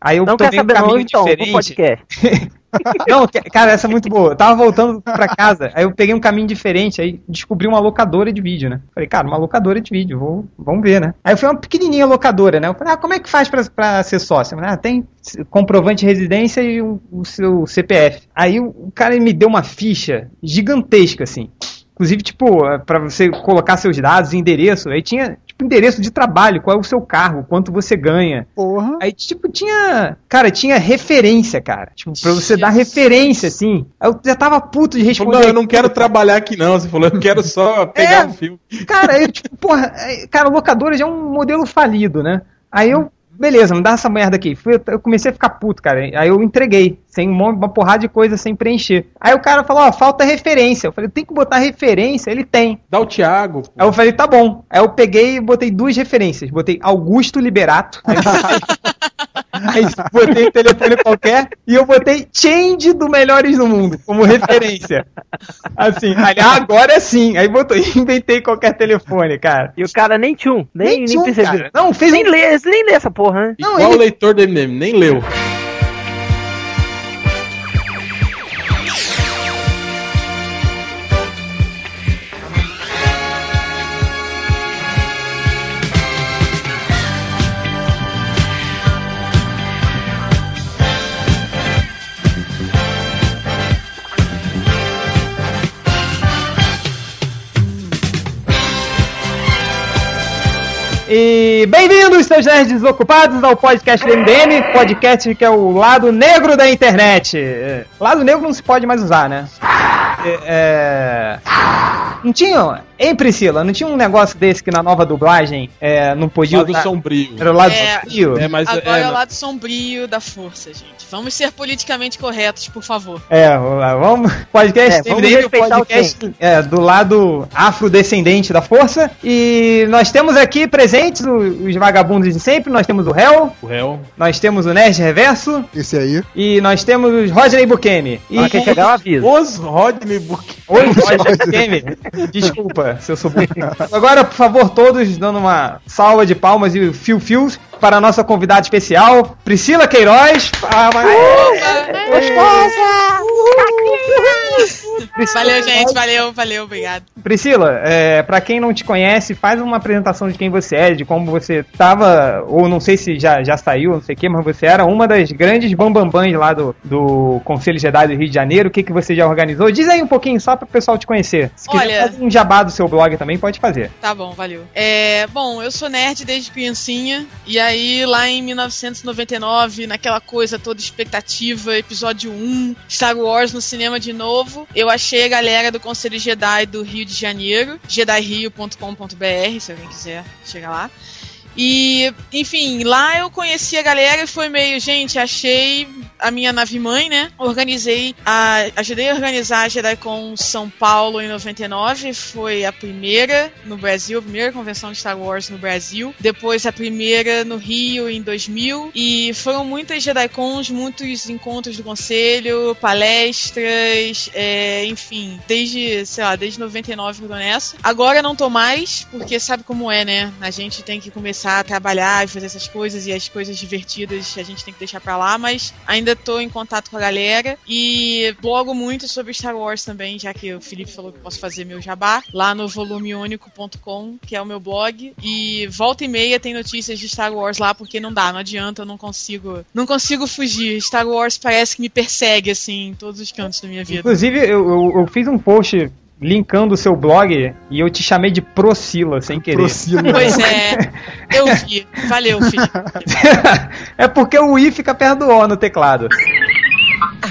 Aí eu Não tomei quer saber um caminho não, então, diferente. podcast. Não, cara, essa é muito boa. Eu tava voltando pra casa, aí eu peguei um caminho diferente, aí descobri uma locadora de vídeo, né? Falei, cara, uma locadora de vídeo, vou, vamos ver, né? Aí foi uma pequenininha locadora, né? Eu falei, ah, como é que faz pra, pra ser sócio? Falei, ah, tem comprovante de residência e o, o seu CPF. Aí o, o cara me deu uma ficha gigantesca, assim. Inclusive, tipo, eh, pra você colocar seus dados, endereço, aí tinha, tipo, endereço de trabalho, qual é o seu carro, quanto você ganha. Porra. Aí, tipo, tinha. Cara, tinha referência, cara. Tipo, pra você dar referência, assim. Aí eu já tava puto de responder. não, eu não quero trabalhar aqui não. Você falou, eu quero só pegar É. um filme. Cara, aí, tipo, porra, aí, cara, locadora já é um modelo falido, né? Aí eu. Beleza, me dá essa merda aqui. Eu comecei a ficar puto, cara. Aí eu entreguei, sem um monte- uma porrada de coisa sem preencher. Aí o cara falou, ó, falta referência. Eu falei, tem que botar referência. Ele tem. Dá o Thiago. pô. Aí eu falei, tá bom. Aí eu peguei e botei duas referências. Botei Augusto Liberato. Aí, aí botei um telefone qualquer e eu botei Change do Melhores do Mundo como referência. Assim, aí, ah, agora sim. Aí botou, inventei qualquer telefone, cara. E o cara nem tchum, nem, nem, tinha um, percebeu. cara. Não, fez Nem um... lê, nem lê essa porra, né? Não, Igual ele- o leitor do MDM, nem leu. E bem-vindos, seus nerds desocupados, ao podcast do MDM, podcast que é o lado negro da internet. É, Lado negro não se pode mais usar, né? É, é, Não tinha. Hein, Priscila? Não tinha um negócio desse que na nova dublagem é, não podia Lado usar? sombrio. Era o lado É. sombrio? É, mas Agora é, é, o não. lado sombrio da força, gente. Vamos ser politicamente corretos, por favor. É, vamos. Podcast É, vamos o podcast é, do lado afrodescendente da força. E nós temos aqui presentes os vagabundos de sempre. Nós temos o Hell, o réu. nós temos o Nerd Reverso Esse aí. e nós temos o Rodney Bukemi. E Pra quem chegar, eu aviso. Os Rodney Book. Oi, Rodney Bukemi. Desculpa se eu sou. Agora, por favor, todos dando uma salva de palmas e fio-fios para a nossa convidada especial, Priscila Queiroz. Ah, mas- Valeu, gente. Valeu, valeu, obrigado. Priscila, é, para quem não te conhece, faz uma apresentação de quem você é, de como você estava, ou não sei se já, já saiu, não sei o que, mas você era uma das grandes bambambãs lá do, do Conselho Jedi do Rio de Janeiro. O que, que você já organizou? Diz aí um pouquinho só para o pessoal te conhecer. Se quiser Olha- fazer um jabá do seu blog também, pode fazer. Tá bom, valeu. É, bom, eu sou nerd desde criancinha. E aí, lá em 1999, naquela coisa toda expectativa, episódio 1, Star Wars no cinema de novo, eu achei a galera do Conselho Jedi do Rio de Janeiro, jedirio.com.br, se alguém quiser chegar lá. E, enfim, lá eu conheci a galera e foi meio, gente, achei a minha nave mãe, né? Organizei, a, ajudei a organizar a JediCon São Paulo em 99, foi a primeira no Brasil, a primeira convenção de Star Wars no Brasil. Depois a primeira no Rio em 2000 e foram muitas JediCons, muitos encontros do conselho, palestras, é, enfim, desde, sei lá, desde 99 eu tô nessa. Agora não tô mais, porque sabe como é, né? A gente tem que começar a trabalhar e fazer essas coisas e as coisas divertidas a gente tem que deixar pra lá, mas ainda tô em contato com a galera e blogo muito sobre Star Wars também, já que o Felipe falou que posso fazer meu jabá lá no volumeúnico.com, que é o meu blog, e volta e meia tem notícias de Star Wars lá, porque não dá, não adianta, eu não consigo, não consigo fugir. Star Wars parece que me persegue assim em todos os cantos da minha vida. Inclusive, eu, eu, eu fiz um post linkando o seu blog e eu te chamei de Procila, sem querer. Procila. Pois é, eu vi. Valeu, Felipe. é porque o I fica perto do O no teclado.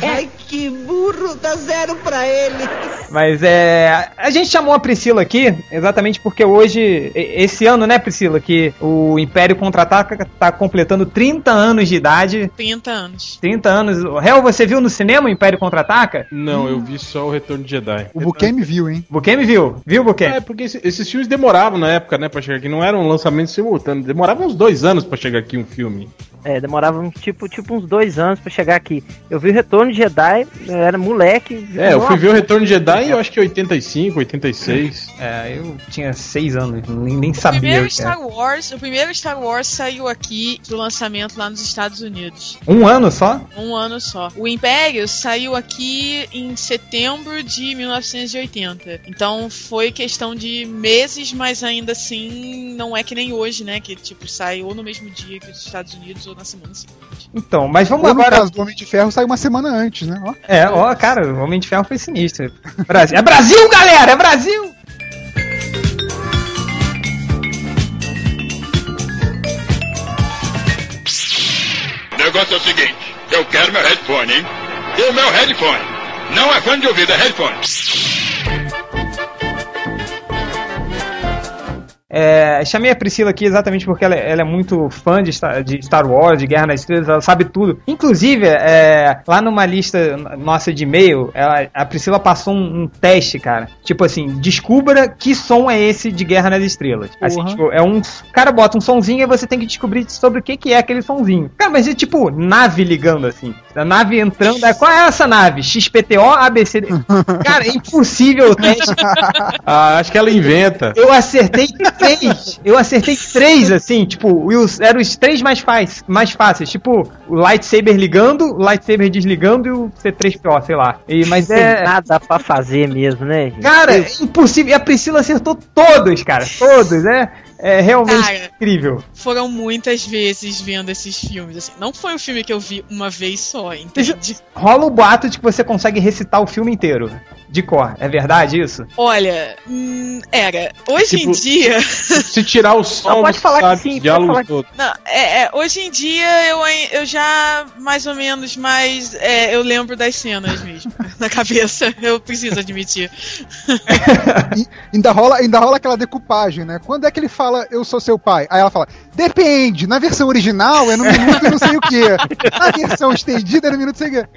Ai, que burro, dá zero pra ele. Mas é. A gente chamou a Priscila aqui exatamente porque hoje, esse ano, né, Priscila, que o Império Contra-Ataca tá completando 30 anos de idade. 30 anos. 30 anos. Hel, você viu no cinema o Império Contra-Ataca? Não, eu vi só o Retorno de Jedi. O Bukemi viu, hein? Bukemi viu? Viu, Bukemi? É, porque esse- esses filmes demoravam na época, né, pra chegar aqui. Não eram lançamentos simultâneos. Demorava uns dois anos pra chegar aqui um filme. É, demorava um, tipo, tipo uns dois anos pra chegar aqui. Eu vi o Retorno de Jedi, eu era moleque. É, eu fui ver o Retorno de Jedi e eu acho que 85, 86. É, eu tinha seis anos, nem, nem O sabia. primeiro o era. Star Wars, o primeiro Star Wars saiu aqui do lançamento lá nos Estados Unidos. Um ano só? Um ano só. O Império saiu aqui em setembro de 1980. Então foi questão de meses, mas ainda assim não é que nem hoje, né? Que tipo sai ou no mesmo dia que os Estados Unidos ou na semana seguinte. Então, mas vamos Ou no agora. caso do Homem de Ferro saiu uma semana antes, né? Ó. É, ó, cara, o Homem de Ferro foi sinistro. Brasil. É Brasil, galera! É Brasil! O negócio é o seguinte: eu quero meu headphone, hein? O meu headphone. Não é fone de ouvido, é headphone. É, chamei a Priscila aqui exatamente porque ela, ela é muito fã de Star, de Star Wars, de Guerra nas Estrelas, ela sabe tudo. Inclusive, é, lá numa lista nossa de e-mail, ela- a Priscila passou um, um teste, cara. Tipo assim, descubra que som é esse de Guerra nas Estrelas. Assim, Porra. tipo, é um. O cara bota um sonzinho e você tem que descobrir sobre o que, que é aquele sonzinho. Cara, mas é tipo nave ligando assim. A nave entrando. é, Qual é essa nave? XPTO ABCD. Cara, é impossível o teste. Ah, acho que ela inventa. Eu acertei três. Eu acertei três, assim, tipo, eram os três mais, fáceis, mais fáceis. Tipo, o lightsaber ligando, o lightsaber desligando e o C3PO, sei lá. E, mas Tem é. nada pra fazer mesmo, né, gente? Cara, é impossível. E a Priscila acertou todos, cara. Todos, é. É realmente Cara. incrível. Foram muitas vezes vendo esses filmes. Assim. Não foi um filme que eu vi uma vez só, entende? Rola o boato de que você consegue recitar o filme inteiro. De cor. É verdade isso? Olha, hum, era. Hoje Tipo- em dia. Se tirar o som, Não, pode falar que sabe, sim, pode diálogos falar que- todos. Não, é, é, hoje em dia eu, eu já mais ou menos mais é, eu lembro das cenas mesmo na cabeça. Eu preciso admitir. Ainda rola, ainda rola aquela decupagem, né? Quando é que ele fala eu sou seu pai? Aí ela fala, depende, na versão original é no minuto não sei o quê. Na versão estendida é no minuto sei o quê.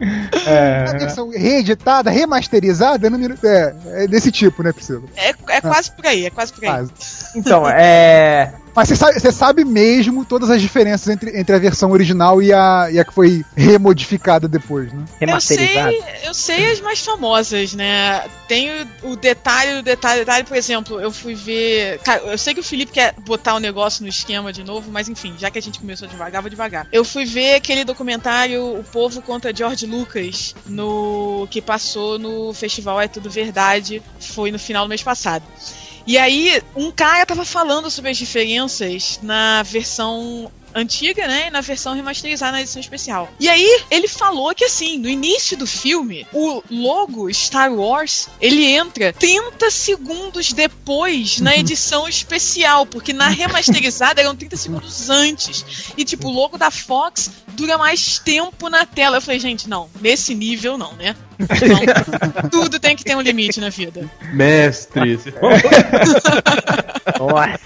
Na versão reeditada, remasterizada é no minuto. É, é desse tipo, né, Priscila? É, é quase por aí, é quase por aí. Quase. Então, é. Mas você sabe, você sabe mesmo todas as diferenças entre, entre a versão original e a, e a que foi remodificada depois, né? Eu sei, eu sei as mais famosas, né? Tem o, o detalhe, o detalhe, o detalhe, por exemplo, eu fui ver. Cara, eu sei que o Felipe quer botar o negócio no esquema de novo, mas enfim, já que a gente começou devagar, vou devagar. Eu fui ver aquele documentário O Povo contra George Lucas, no que passou no Festival É Tudo Verdade, foi no final do mês passado. E aí, um cara tava falando sobre as diferenças na versão antiga, né? E na versão remasterizada na edição especial. E aí, ele falou que assim, no início do filme, o logo Star Wars, ele entra 30 segundos depois na edição especial, porque na remasterizada eram 30 segundos antes. E tipo, o logo da Fox dura mais tempo na tela. Eu falei, gente, não, nesse nível não, né? Não, tudo tem que ter um limite na vida. Mestre. Nossa.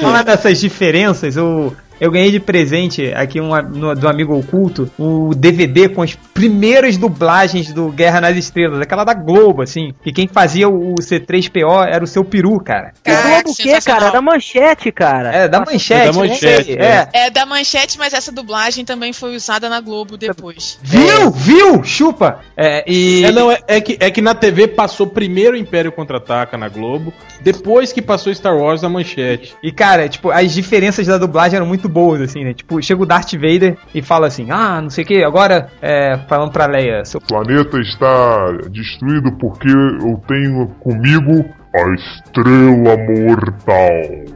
Falar dessas diferenças, eu, eu ganhei de presente aqui um, no- do amigo oculto o DVD com as primeiras dublagens do Guerra nas Estrelas, aquela da Globo, assim. E quem fazia o C3PO era o seu peru, cara. Caraca, Globo o quê, cara? Da manchete, cara. É, da manchete. É da Manchete, né? é. é. É da manchete, mas essa dublagem também foi usada na Globo depois. Viu? Viu? Chupa! É, e. É, não, é, é que, é que na TV passou primeiro o Império Contra-Ataca na Globo, depois que passou Star Wars na manchete. E, cara, tipo, as diferenças da dublagem eram muito boas, assim, né? Tipo, chega o Darth Vader e fala assim, ah, não sei o que, agora, é, falando pra Leia, seu O planeta está destruído porque eu tenho comigo a estrela mortal.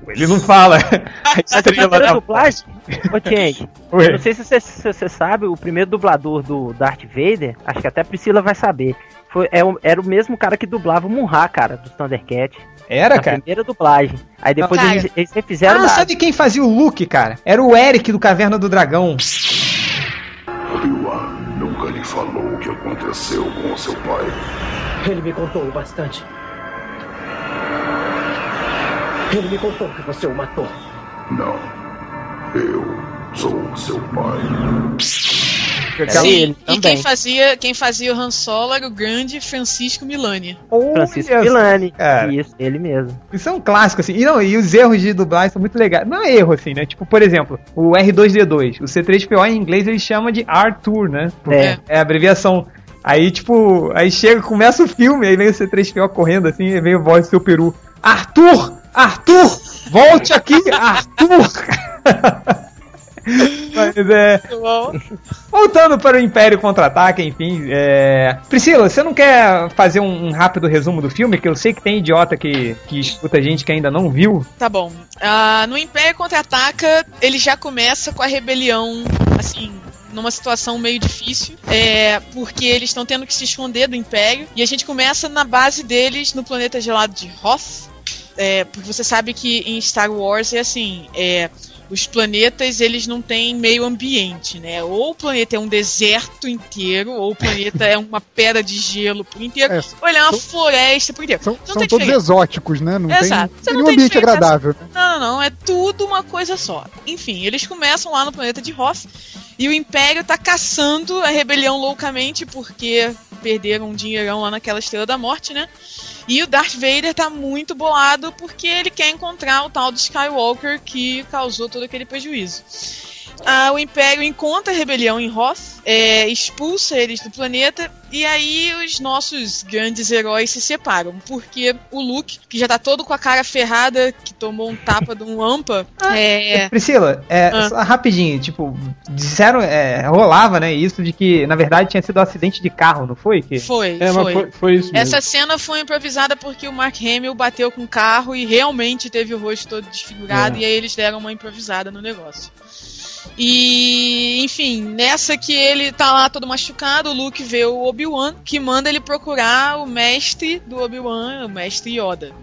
Ele não fala. A a estrela da- dublagem, ô gente, Oi. não sei se você, se você sabe, o primeiro dublador do Darth Vader, acho que até a Priscila vai saber, foi, é o- era o mesmo cara que dublava o Munra, cara, do Thundercat. Era, na cara? primeira dublagem. Aí depois Cara. eles, eles refizeram Ah, da- sabe quem fazia o Luke, cara? Era o Eric do Caverna do Dragão. Obi-Wan nunca lhe falou o que aconteceu com seu pai. Ele me contou bastante. Ele me contou que você o matou. Não. Eu sou seu pai. Sim, ele e também. quem fazia, quem fazia o Han Solo era o grande Francisco Milani. Francisco Milani. cara. Isso, ele mesmo. Isso é um clássico, assim. E, não, e os erros de dublagem são muito legais. Não é erro, assim, né? Tipo, por exemplo, o R2D2. O C3PO em inglês ele chama de Arthur, né? Porque É. é a abreviação. Aí, tipo, aí chega, começa o filme, aí vem o C3PO correndo assim, e vem a voz do seu peru. Arthur! Arthur! Volte aqui, Arthur! Mas é. Muito bom. Voltando para o Império Contra-Ataca, enfim. É... Priscila, você não quer fazer um, um rápido resumo do filme? Que eu sei que tem idiota que, que escuta gente que ainda não viu. Tá bom. Ah, no Império Contra-Ataca, ele já começa com a rebelião, assim, numa situação meio difícil, é, porque eles estão tendo que se esconder do Império, e a gente começa na base deles, no planeta gelado de Hoth, é, porque você sabe que em Star Wars é assim, é, os planetas eles não têm meio ambiente, né? Ou o planeta é um deserto inteiro, ou o planeta é uma pedra de gelo por inteiro, É, ou ele é uma são- floresta por inteiro. São, Não são tem todos exóticos, né? Não Exato. Você tem não tem ambiente diferença. agradável. né? Não, não, não. É tudo uma coisa só. Enfim, eles começam lá no planeta de Hoth e o Império tá caçando a rebelião loucamente porque perderam um dinheirão lá naquela Estrela da Morte, né? E o Darth Vader tá muito bolado porque ele quer encontrar o tal do Skywalker que causou todo aquele prejuízo. Ah, o Império encontra a rebelião em Hoth, é, expulsa eles do planeta, e aí os nossos grandes heróis se separam. Porque o Luke, que já tá todo com a cara ferrada, que tomou um tapa de um Ampa, é. Priscila, é, Ah. só rapidinho, tipo, disseram, é, rolava, né, isso de que, na verdade, tinha sido um acidente de carro, não foi? Que... Foi, É, foi. foi, foi isso mesmo. Essa cena foi improvisada porque o Mark Hamill bateu com o carro e realmente teve o rosto todo desfigurado, É. e aí eles deram uma improvisada no negócio. E, enfim, nessa que ele tá lá todo machucado, o Luke vê o Obi-Wan, que manda ele procurar o mestre do Obi-Wan, o mestre Yoda.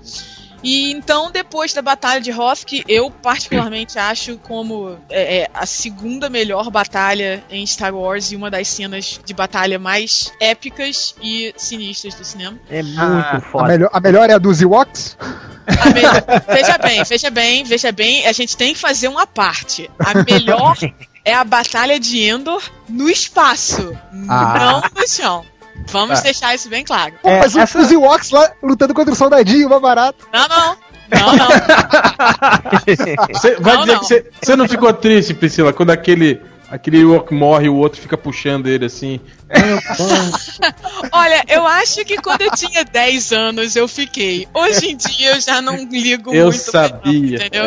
E então, depois da Batalha de Hoth, que eu particularmente acho como é, é, a segunda melhor batalha em Star Wars e uma das cenas de batalha mais épicas e sinistras do cinema. É muito Ah, A foda. melhor, a melhor é a dos Ewoks? A melhor- veja bem, veja bem, veja bem, a gente tem que fazer uma parte. A melhor é a batalha de Endor no espaço, Ah. não no chão. Vamos Ah. deixar isso bem claro. Pô, É, mas o- essa- os Ewoks lá lutando contra o soldadinho, mais barato. Não, não. Não, não. Você vai Não, dizer não. que você, você não ficou triste, Priscila, quando aquele aquele Ewok morre e o outro fica puxando ele assim. Olha, eu acho que quando eu tinha 10 anos eu fiquei. Hoje em dia eu já não ligo Eu muito. não, sabia. entendeu?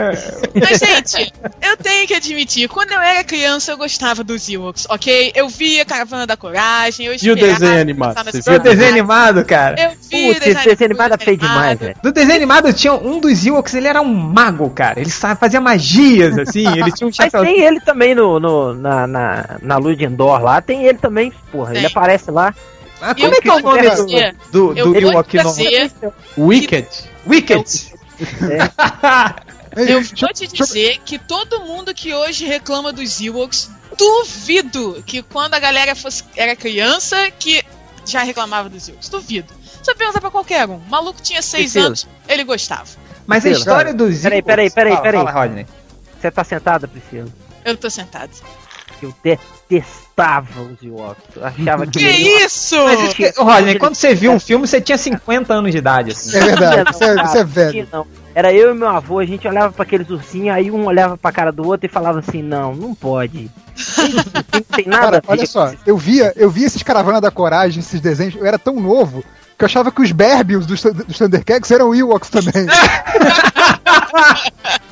Mas, gente, eu tenho que admitir, quando eu era criança eu gostava dos Ewoks, ok? Eu via Caravana da Coragem, eu E o desenho animado? Você Foi o viu? desenho animado, cara. Eu vi Putz, esse desenho animado é feio demais, velho. Do desenho animado tinha um dos Ewoks, ele era um mago, cara. Ele fazia magias, assim. Ele tinha um Mas chapéu. tem ele também no, no- na, na, na luz de Endor lá, tem ele também, porra. Ele Tem. aparece lá. Ah, como Eu é que é o nome dizer, do, do, eu do Ewok novo? dizer, Wicked. Wicked. eu Ei, vou te dizer que todo mundo que hoje reclama dos Ewoks, duvido que quando a galera fosse, era criança que já reclamava dos Ewoks. Duvido. Você pergunta pra qualquer um. O maluco tinha 6 Priscila. anos, ele gostava. Mas a história dos peraí, Ewoks... peraí, peraí, Fala, peraí. Fala, Rodney. Você tá sentada, Priscila? Eu tô sentado. Eu detestava os Ewoks. Eu achava que. Que isso? Mas isso que, Rodney, quando você viu um filme, você tinha 50 anos de idade, assim. É verdade, Não, isso é, cara, isso é velho. não. Era eu e meu avô, a gente olhava pra aqueles ursinhos, aí um olhava pra cara do outro e falava assim: não, não pode. Não tem nada Cara, olha só, eu via, eu via esses Caravana da Coragem, esses desenhos, eu era tão novo que eu achava que os Berbios dos, dos Thundercats eram Ewoks também.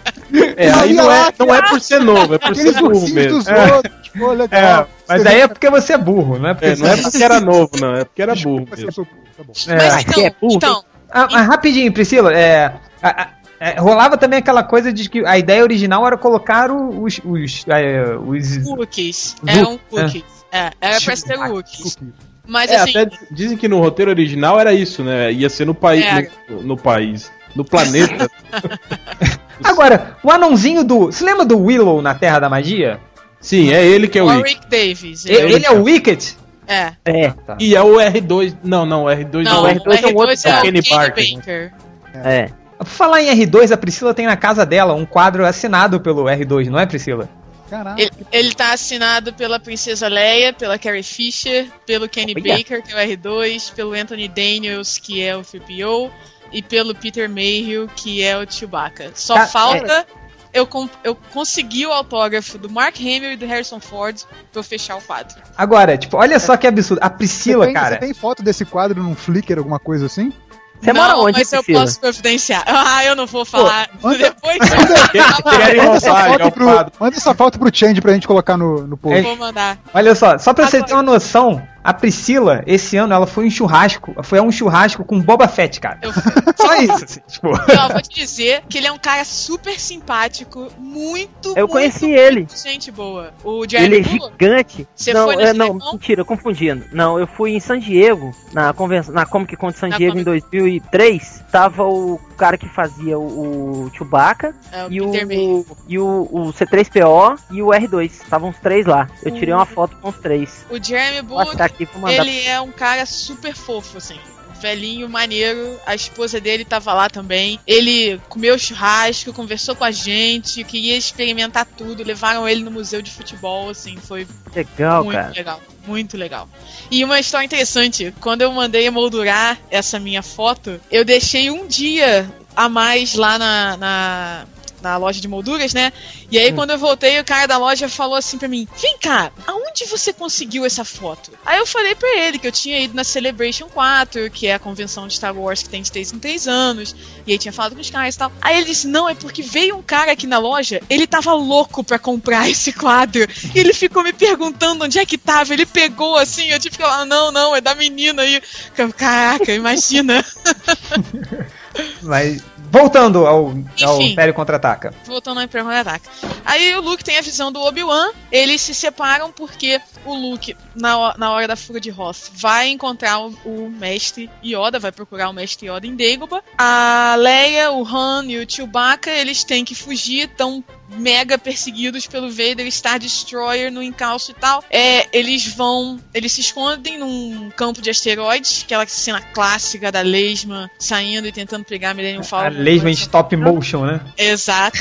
É, aí não é, não é por ser novo, é por Aqueles ser burro mesmo. dos outros, pô, legal. É, mas aí é porque você é burro, não é porque É, não é porque era novo, não, é porque era burro eu mesmo. sou burro, tá bom. É. Mas que é então, burro, então Ah, mas rapidinho, Priscila, é, a- a- é, rolava também aquela coisa de que a ideia original era colocar os. os, é, os cookies. Eram cookies. É, era pra ser cookies. Mas É, assim, até dizem que no roteiro original era isso, né? Ia ser no país. No, no país. No planeta. Agora, o anãozinho do. Você lembra do Willow na Terra da Magia? Sim, é ele que é o Wicked. Warwick Davis. Ele, Ele, ele é o Wicked? é. É, E é o R2. Não, não, o R2 Não, não. o R2 é um outro R2 é o. Kenny Barker, Baker. é. Por falar em R2, a Priscila tem na casa dela um quadro assinado pelo R2, não é, Priscila? Caraca. Ele, ele tá assinado pela Princesa Leia, pela Carrie Fisher, pelo Kenny Olha. Baker, que é o R2, pelo Anthony Daniels, que é o 3PO, e pelo Peter Mayhew, que é o Chewbacca. Só Tá, falta eu, com- eu consegui o autógrafo do Mark Hamill e do Harrison Ford pra eu fechar o quadro. Agora, tipo, olha só que absurdo. A Você Priscila, tem, cara. você tem foto desse quadro num Flickr, alguma coisa assim? Você não, mora onde, mas eu Priscila? posso providenciar. Ah, eu não vou falar. manda- Depois Manda essa, é foto pro, quadro. manda essa foto pro Change pra gente colocar no, no post. eu vou mandar. Olha só, só pra você Agora- ter uma noção, a Priscila, esse ano, ela foi em um churrasco. Foi a um churrasco com Boba Fett, cara. Eu, Só isso, assim, tipo. eu vou te dizer que ele é um cara super simpático, muito, Eu muito, conheci ele. muito gente boa. O Ele Jeremy é gigante. Você não, foi é, nesse não, Lecon? mentira, confundindo. Não, eu fui em San Diego, na convenção, na Comic Con de San Na Diego em Comic 2003. Tava o cara que fazia o, o Chewbacca É, o e o, e o, o C3PO e o R2. Estavam os três lá. Eu tirei uma foto com os três. O Jeremy mandar. ele é um cara super fofo, assim. Velhinho, maneiro. A esposa dele tava lá também. Ele comeu churrasco, conversou com a gente, queria experimentar tudo. Levaram ele no museu de futebol, assim. Foi Legal, muito cara. legal. Muito legal. E uma história interessante: quando eu mandei emoldurar essa minha foto, eu deixei um dia a mais lá na. na na loja de molduras, né? E aí, quando eu voltei, o cara da loja falou assim pra mim: Vem cá, aonde você conseguiu essa foto? Aí eu falei pra ele que eu tinha ido na Celebration 4, que é a convenção de Star Wars que tem de 3 em 3 anos, e aí tinha falado com os caras e tal. Aí ele disse: Não, é porque veio um cara aqui na loja, ele tava louco pra comprar esse quadro, e ele ficou me perguntando onde é que tava. Ele pegou assim, eu tive que falar: Não, não, é da menina aí. Caraca, imagina. Mas. Voltando ao, ao Enfim. Império Contra-Ataca. Voltando ao Império Contra-Ataca. Aí o Luke tem a visão do Obi-Wan, eles se separam porque o Luke, na, na hora da fuga de Hoth, vai encontrar o, o mestre Yoda, vai procurar o mestre Yoda em Dagobah. A Leia, o Han e o Chewbacca, eles têm que fugir, estão mega perseguidos pelo Vader Star Destroyer no encalço e tal. É, eles vão, eles se escondem num campo de asteroides, aquela cena clássica da Leisma saindo e tentando pegar a Millennium Falcon. Leisma em stop motion, né? Exato.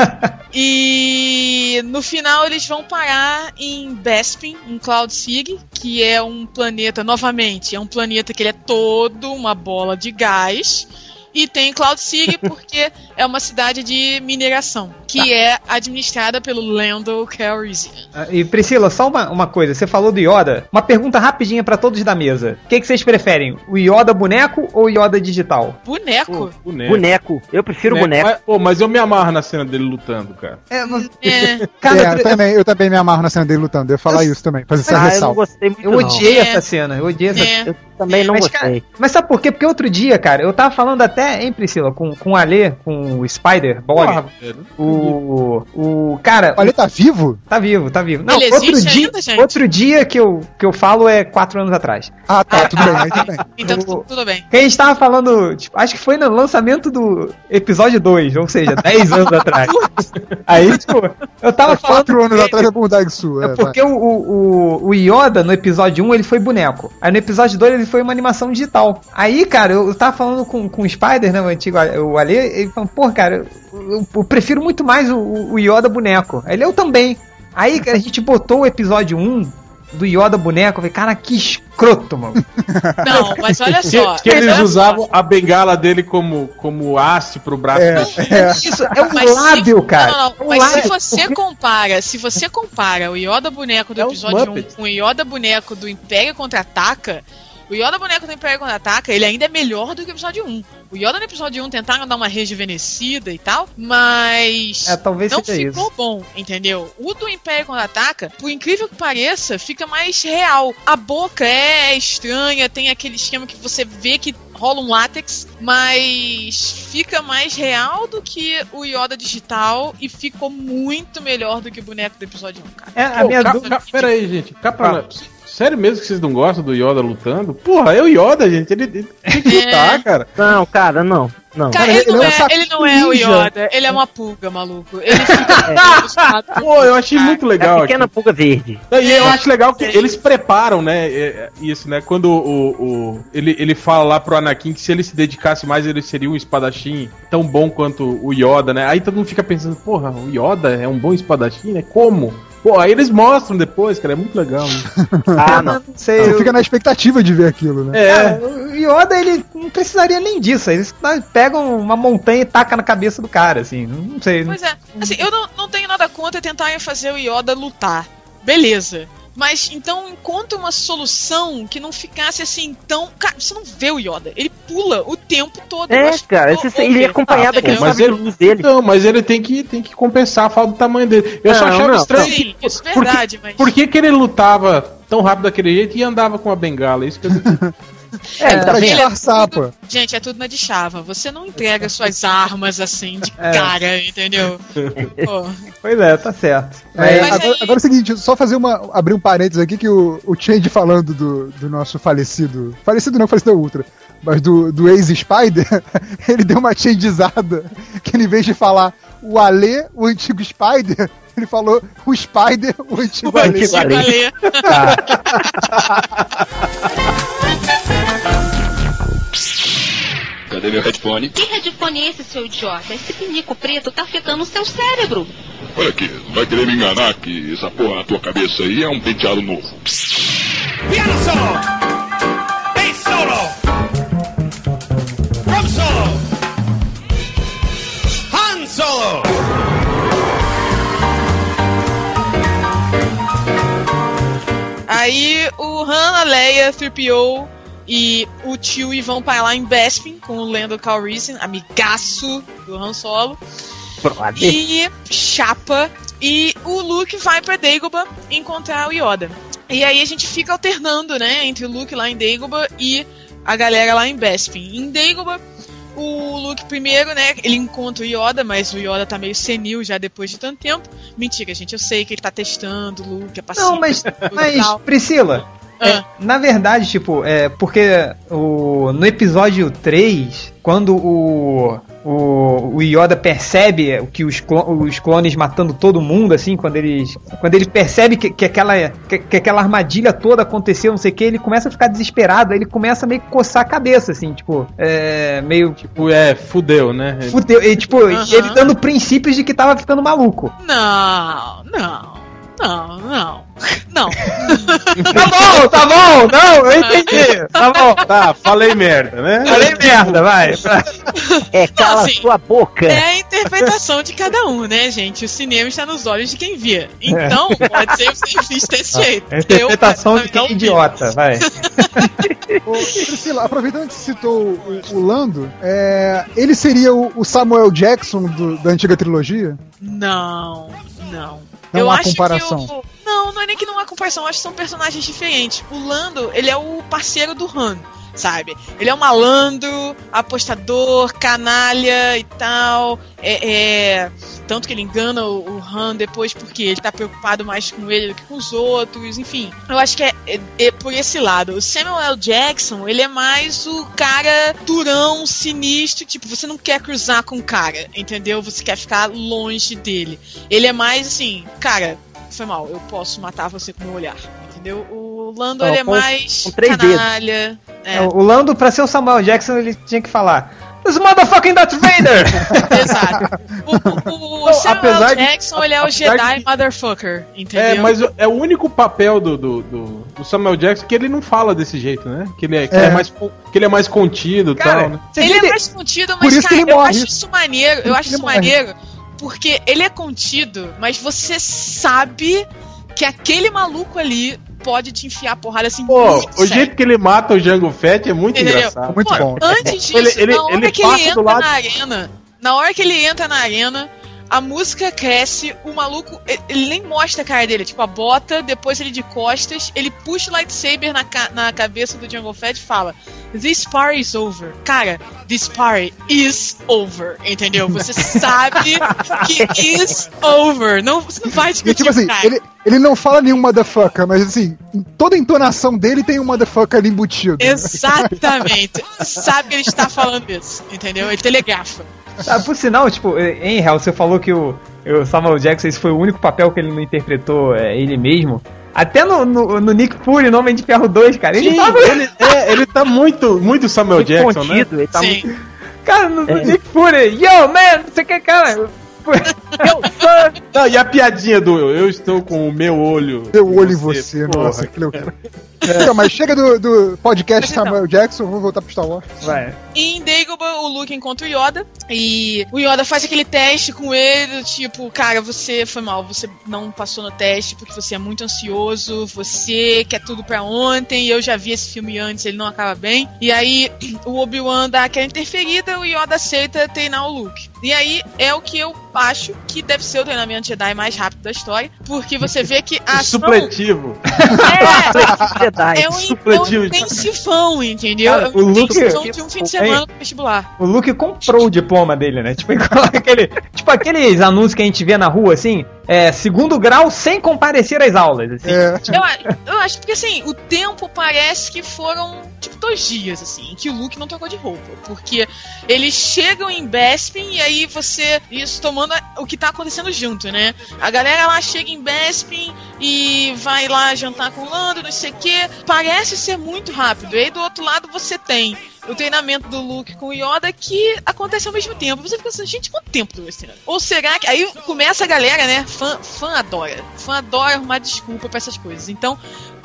e no final eles vão parar em Bespin, em Cloud City, que é um planeta, novamente, é um planeta que ele é todo uma bola de gás. E tem Cloud City porque é uma cidade de mineração, que é administrada pelo Lando Calrissian. Ah, E Priscila, só uma, uma coisa, você falou do Yoda. Uma pergunta rapidinha pra todos da mesa. O que, que vocês preferem? O Yoda boneco ou o Yoda digital? Boneco? Boneco. Boneco. Eu prefiro boneco. Mas, pô, mas eu me amarro na cena dele lutando, cara. É, mas- É. cara, É, eu, também, eu também me amarro na cena dele lutando. Eu ia falar isso também, fazer essa Ah, eu não ressalva. gostei muito. eu não. odiei É. essa cena, eu odiei essa É. Também não Mas, gostei. cara, mas sabe por quê? Porque outro dia, cara, eu tava falando até, hein, Priscila, com, com o Alê, com o Spider, velho. o. O. Cara, Olha, tá vivo? tá vivo, tá vivo. Não, Ele outro dia, ainda, gente? outro dia que eu, que eu falo é quatro anos atrás. Ah, tá, tudo bem, aí tudo bem. Então O- tudo, bem. Que a gente tava falando, tipo, acho que foi no lançamento do episódio 2, ou seja, 10 anos atrás. Aí, tipo, eu tava falando. Quatro anos que- atrás é Bundag Sul. É É, porque o, o, o- o Yoda, no episódio 1, ele foi boneco. Aí no episódio 2, ele foi uma animação digital. Aí, cara, eu tava falando com, com o Spider, né, o antigo o Ale, ele falou, pô, cara, eu, eu- prefiro muito mais o, o Yoda boneco. Ele, eu também. Aí a gente botou o episódio 1 do Yoda boneco, eu falei, cara, que escroto, mano. Não, mas olha Que, só. que eles olha só. usavam a bengala dele como, como haste pro braço É, do é. Isso é um Mas se- lábio, cara. Não, não, um. Mas lábio. se você compara, se você compara o Yoda boneco do É um episódio 1 Muppet. com o Yoda boneco do Império Contra-Ataca, o Yoda boneco do Império Contra-Ataca, ele ainda é melhor do que o episódio 1. O Yoda no episódio 1 tentaram dar uma rejuvenescida e tal, mas É, talvez não seja ficou isso. bom, entendeu? O do Império Contra-Ataca, por incrível que pareça, fica mais real. A boca é estranha, tem aquele esquema que você vê que rola um látex, mas fica mais real do que o Yoda digital e ficou muito melhor do que o boneco do episódio 1, cara. É, a Pô, minha dúvida. pera aí, gente. Capa, Fala. Sério mesmo que vocês não gostam do Yoda lutando? Porra, é o Yoda, gente. Ele, ele tem que É. lutar, cara. Não, cara, não. Não. Cara, ele, ele não é é, ele não é o. Yoda, ele é uma pulga, maluco. Ele fica. Pô, eu achei muito É a legal aqui. pequena pulga verde. E eu acho legal que eles preparam, né, é, é, isso, né? Quando o, o- ele, ele fala lá pro Anakin que se ele se dedicasse mais, ele seria um espadachim tão bom quanto o Yoda, né? Aí todo mundo fica pensando, porra, o Yoda é um bom espadachim, né? Como? Pô, aí eles mostram depois, cara, é muito legal. Né? Ah, não. não sei. Você eu- fica na expectativa de ver aquilo, né? É, Cara, o Yoda, ele não precisaria nem disso. Eles pegam uma montanha e tacam na cabeça do cara, assim. Não sei. Pois é. Assim, eu não, não tenho nada contra tentar fazer o Yoda lutar. Beleza. Mas então encontra uma solução que não ficasse assim tão. Cara, você não vê o Yoda. Ele pula o tempo todo. É, acho cara, esse- ele é acompanhado daquele entendeu? mas sabre de ele- luz dele. Então, mas ele tem que, tem que compensar a falta do tamanho dele. Eu só Não, achava não, estranho. Sim, isso é Por que- verdade, mas. Por que, que ele lutava tão rápido daquele jeito e andava com a bengala? Isso que eu... É, pra tá vendo? disfarçar, pô. Gente, é tudo na de chava. Você não entrega suas armas assim de É. cara, entendeu? Pô, Pois é, tá certo. É, agora, aí- agora é o seguinte, só fazer uma. abrir um parênteses aqui que o, o Change falando do, do nosso falecido. Falecido não, falecido é o Ultra. Mas do, do ex-Spider, ele deu uma changeizada. Que ele, em vez de falar o Ale, o antigo Spider, ele falou o Spider, o antigo o Ale. antigo Ale. Ale. Headphone? Que headphone é esse, seu idiota? Esse pinico preto tá afetando o seu cérebro. Olha aqui, vai querer me enganar que essa porra na tua cabeça aí é um penteado novo. Piano solo. Bass solo. Drum solo. Han solo. Aí o Han, a Leia, 3PO e o Chewie vão para lá em Bespin com o Lando Calrissian, amigaço do Han Solo. Brother. E Chapa. E o Luke vai pra Dagobah encontrar o Yoda. E aí a gente fica alternando, né, entre o Luke lá em Dagobah e a galera lá em Bespin. Em Dagobah, o Luke primeiro, né, ele encontra o Yoda, mas o Yoda tá meio senil já depois de tanto tempo. Mentira, gente, eu sei que ele tá testando o Luke, é passivo. Não, mas, e mas. Priscila, é, Ah. na verdade, tipo, é porque o, no episódio 3, quando o, o, o Yoda percebe que os, clo- os clones matando todo mundo, assim, quando eles. Quando ele percebe que, que, aquela, que, que aquela armadilha toda aconteceu, não sei o que, ele começa a ficar desesperado, aí ele começa a meio que coçar a cabeça, assim, tipo, é, meio. Tipo, é, fudeu, né? Fudeu, e, tipo, ele dando princípios de que tava ficando maluco. Não, não, não, não. Não. Tá bom, tá bom, não, eu entendi. Tá bom. Tá, falei merda, né? Falei merda, vai. É, cala assim, sua boca. É a interpretação de cada um, né, gente? O cinema está nos olhos de quem vê. Então, pode ser que você fiz desse jeito. É a interpretação Eu, de quem é não vi. idiota, vai. Ô, Priscila, aproveitando que você citou o, o Lando, é, ele seria o, o Samuel Jackson do- da antiga trilogia? Não, não. Não eu há acho comparação. que o... Não, não é nem que não há comparação, eu acho que são personagens diferentes. O Lando, ele é o parceiro do Han, sabe? Ele é um malandro, apostador, canalha e tal. É, é- Tanto que ele engana o, o Han depois porque ele tá preocupado mais com ele do que com os outros, enfim. Eu acho que é, é- é por esse lado. O Samuel L. Jackson, ele é mais o cara durão, sinistro, tipo, você não quer cruzar com o cara, entendeu? Você quer ficar longe dele. Ele é mais assim, cara, foi mal, eu posso matar você com o meu olhar. Entendeu? O Lando Não, ele é com- mais com três canalha. É. O Lando, pra ser o Samuel Jackson, ele tinha que falar. This motherfucking Darth Vader! Exato. O, o, o Não, Samuel apesar de- Jackson, ele é o Jedi de- Motherfucker, entendeu? É, mas é o único papel do, do, do- do Samuel Jackson que ele não fala desse jeito, né? Que ele é, que É. é mais, que ele é mais contido e tal, né? Ele é mais contido, mas, cara, ele eu morre. acho isso maneiro. Eu acho isso maneiro porque ele é contido, mas você sabe que aquele maluco ali pode te enfiar porrada assim Pô, muito o sério. jeito que ele mata o Jango Fett é muito Entendeu? engraçado. Muito Pô, bom. Antes disso, Ele- ele- na hora ele que ele passa do entra lado- na arena, na hora que ele entra na arena, a música cresce, o maluco, ele, nem mostra a cara dele, tipo, a bota, depois ele de costas, ele puxa o lightsaber na, ca- na cabeça do Jungle Fett e fala: This party is over. Cara, this party is over, entendeu? Você sabe que is over. Não, você não vai E discutir tipo assim, cara. ele, ele não fala nenhum motherfucker, mas assim, toda a entonação dele tem um motherfucker ali embutido. Exatamente. Sabe que ele está falando isso, entendeu? Ele telegrafa. Ah, por sinal, tipo, em real, você falou que o, o Samuel Jackson esse foi o único papel que ele não interpretou é, ele mesmo. Até no, no, no Nick Fury, no Homem de Ferro 2, cara, ele Sim, tava. ele, é, ele tá muito, muito Samuel Muito Jackson, contido, ele tá Sim. muito. Cara, no, no É. Nick Fury, yo, man, você quer, cara. Não, e a piadinha do eu estou com o meu olho. Meu olho em você, porra. nossa, que loucura. Então, mas chega do, do podcast Mas então. Samuel Jackson, vamos voltar pro Star Wars. Vai. Em Dagobah, o Luke encontra o Yoda e o Yoda faz aquele teste com ele, tipo, cara, você foi mal, você não passou no teste porque você é muito ansioso, você quer tudo pra ontem, eu já vi esse filme antes, ele não acaba bem. E aí o Obi-Wan dá aquela interferida, o Yoda aceita treinar o Luke. E aí é o que eu acho que deve ser o treinamento Jedi mais rápido da história, porque você vê que a ação Supletivo. é, é um, é um intensivão, entendeu? Cara, é o um Luke- intensivão de um fim de semana no vestibular. O Luke comprou o diploma dele, né? Tipo, aquele, tipo aqueles anúncios que a gente vê na rua, assim, é, segundo grau sem comparecer às aulas, assim. É. Eu, eu acho porque assim, o tempo parece que foram tipo dois dias, assim, em que o Luke não trocou de roupa. Porque eles chegam em Bespin e aí você. Isso tomando a- o que tá acontecendo junto, né? A galera lá chega em Bespin e vai lá jantar com o Lando, não sei o quê. Parece ser muito rápido. E aí do outro lado você tem. O treinamento do Luke com o Yoda que acontece ao mesmo tempo. Você fica assim, gente, quanto tempo durou esse? Ou será que. Aí começa a galera, né? Fã, fã adora. Fã adora arrumar desculpa pra essas coisas. Então,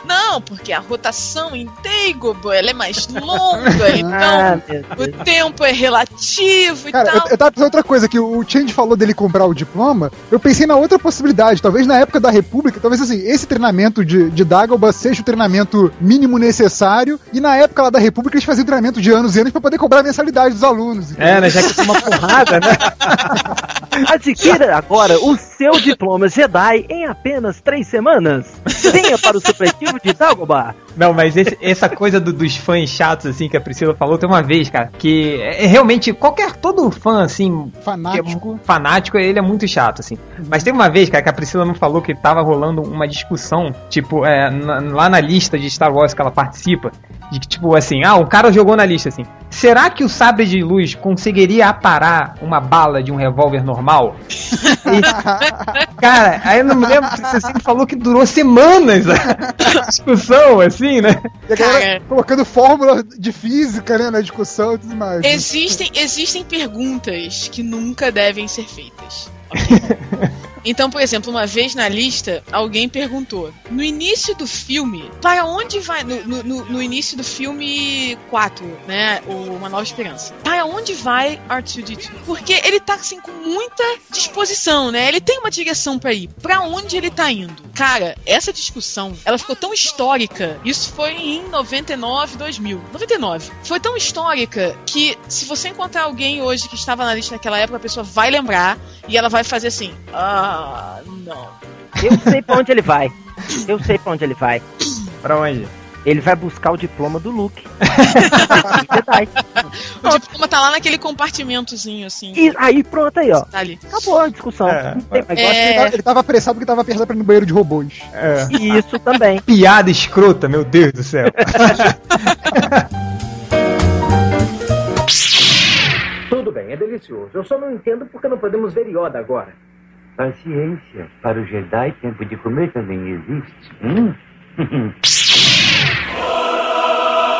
não, porque a rotação em Dagobah ela é mais longa, Ah, então Deus. o tempo é relativo e Cara, tal. eu, eu tava pensando outra coisa, que o Change falou dele comprar o diploma, eu pensei na outra possibilidade, talvez na época da República, talvez assim, esse treinamento de, de Dagobah seja o treinamento mínimo necessário, e na época lá da República eles faziam treinamento de anos e anos pra poder cobrar a mensalidade dos alunos. É, né? Já que tem uma porrada, né? Adquira agora o seu diploma Jedi em apenas três semanas. Venha para o supletivo de Dagobah. Não, mas esse- essa coisa do- dos fãs chatos, assim, que a Priscila falou, tem uma vez, cara, que é, é realmente qualquer, todo fã, assim, é Fanático. mu- fanático, ele é muito chato, assim. Mas tem uma vez, cara, que a Priscila não falou que tava rolando uma discussão, tipo, é, na- lá na lista de Star Wars que ela participa, de que, tipo, assim, ah, o cara jogou na lista, assim, será que o sabre de luz conseguiria aparar uma bala de um revólver normal? E, cara, aí eu não me lembro, você sempre falou que durou semanas a discussão, assim, né? E a galera Cara. colocando fórmula de física, né, na discussão e tudo mais. Existem, existem perguntas que nunca devem ser feitas. ok? Então, por exemplo, uma vez na lista, alguém perguntou: no início do filme, para onde vai. No, no- no- início do filme 4, né? O Uma Nova Esperança. Para onde vai R2D2? Porque ele tá assim com muita disposição, né? Ele tem uma direção pra ir. Pra onde ele tá indo? Cara, essa discussão, ela ficou tão histórica. Isso foi em 99, 2000. 99. Foi tão histórica que se você encontrar alguém hoje que estava na lista naquela época, a pessoa vai lembrar e ela vai fazer assim: "Ah, não". Eu sei pra onde ele vai. Eu sei pra onde ele vai. Pra onde? Ele vai buscar o diploma do Luke. O diploma tá lá naquele compartimentozinho assim. E aí, pronto aí, ó. Tá ali. Acabou a discussão. É. Que ele, É. tava, ele tava apressado porque tava apressado pra ir no banheiro de robôs. É. Isso também. Piada escrota, meu Deus do céu. Tudo bem, é delicioso. Eu só não entendo porque não podemos ver Yoda agora. Paciência. Para o Jedi, tempo de comer também existe. Hum?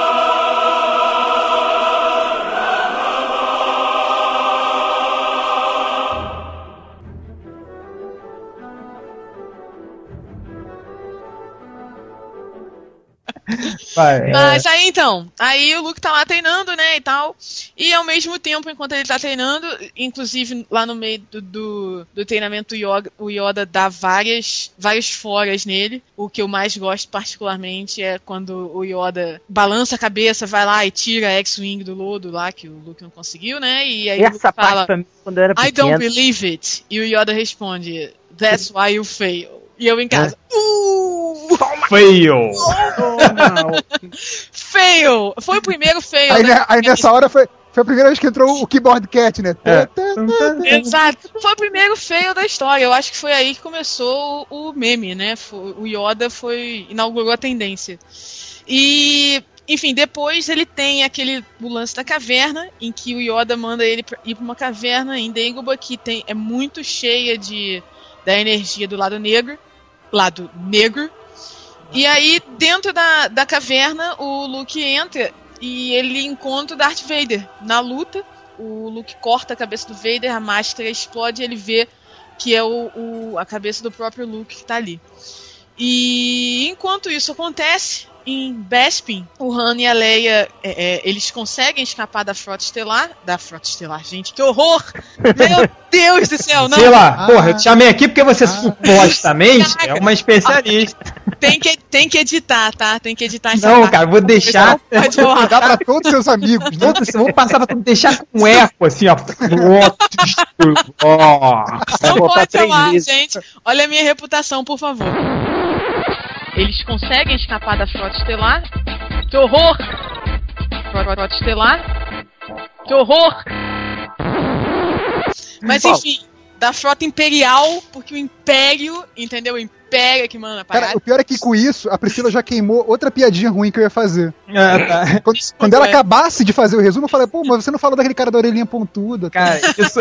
Vai, é. Mas aí então, aí o Luke tá lá treinando, né, e tal. E ao mesmo tempo, enquanto ele tá treinando, inclusive lá no meio do, do, do treinamento, o Yoda, o Yoda dá várias, vários foras nele. O que eu mais gosto particularmente é quando o Yoda balança a cabeça, vai lá e tira a X-Wing do lodo lá, que o Luke não conseguiu, né? E aí Essa fala, mim, quando eu era I don't pequeno. believe it. E o Yoda responde, That's why you fail. E eu em casa, uh, Fail! fail! Foi o primeiro fail. Aí, né? aí nessa hora foi, foi a primeira vez que entrou o keyboard cat, né? É. Exato. Foi o primeiro fail da história. Eu acho que foi aí que começou o, meme, né? O Yoda foi inaugurou a tendência. E enfim, depois ele tem aquele o lance da caverna, em que o Yoda manda ele pra- ir pra uma caverna em Dagobah que tem, é muito cheia de da energia do lado negro, lado negro. E aí, dentro da, da caverna, o Luke entra e ele encontra o Darth Vader na luta. o Luke corta a cabeça do Vader, a máscara explode e ele vê que é o, o- a cabeça do próprio Luke que tá ali. E enquanto isso acontece, em Bespin, o Han e a Leia, é, é, eles conseguem escapar da frota estelar. Da frota estelar, gente, que horror! Meu Deus do céu, não! Sei lá, porra, eu te chamei aqui porque você supostamente é uma especialista. Tem que, tem que editar, tá? Tem que editar essa Não, parte. cara, vou deixar. Vou mandar pra todos os seus amigos. né? Todos- vou passar pra tu deixar com eco, assim, ó. Não pode três falar, gente. Olha a minha reputação, por favor. Eles conseguem escapar da frota estelar. Que horror! Frota estelar. Que horror! Mas enfim, da frota imperial, porque o Império, entendeu? O Império é que manda a parada. Cara, o pior é que com isso, a Priscila já queimou outra piadinha ruim que eu ia fazer. Ah, tá. Quando, quando ela é. acabasse de fazer o resumo, eu falei, pô, mas você não falou daquele cara da orelhinha pontuda. Cara, isso,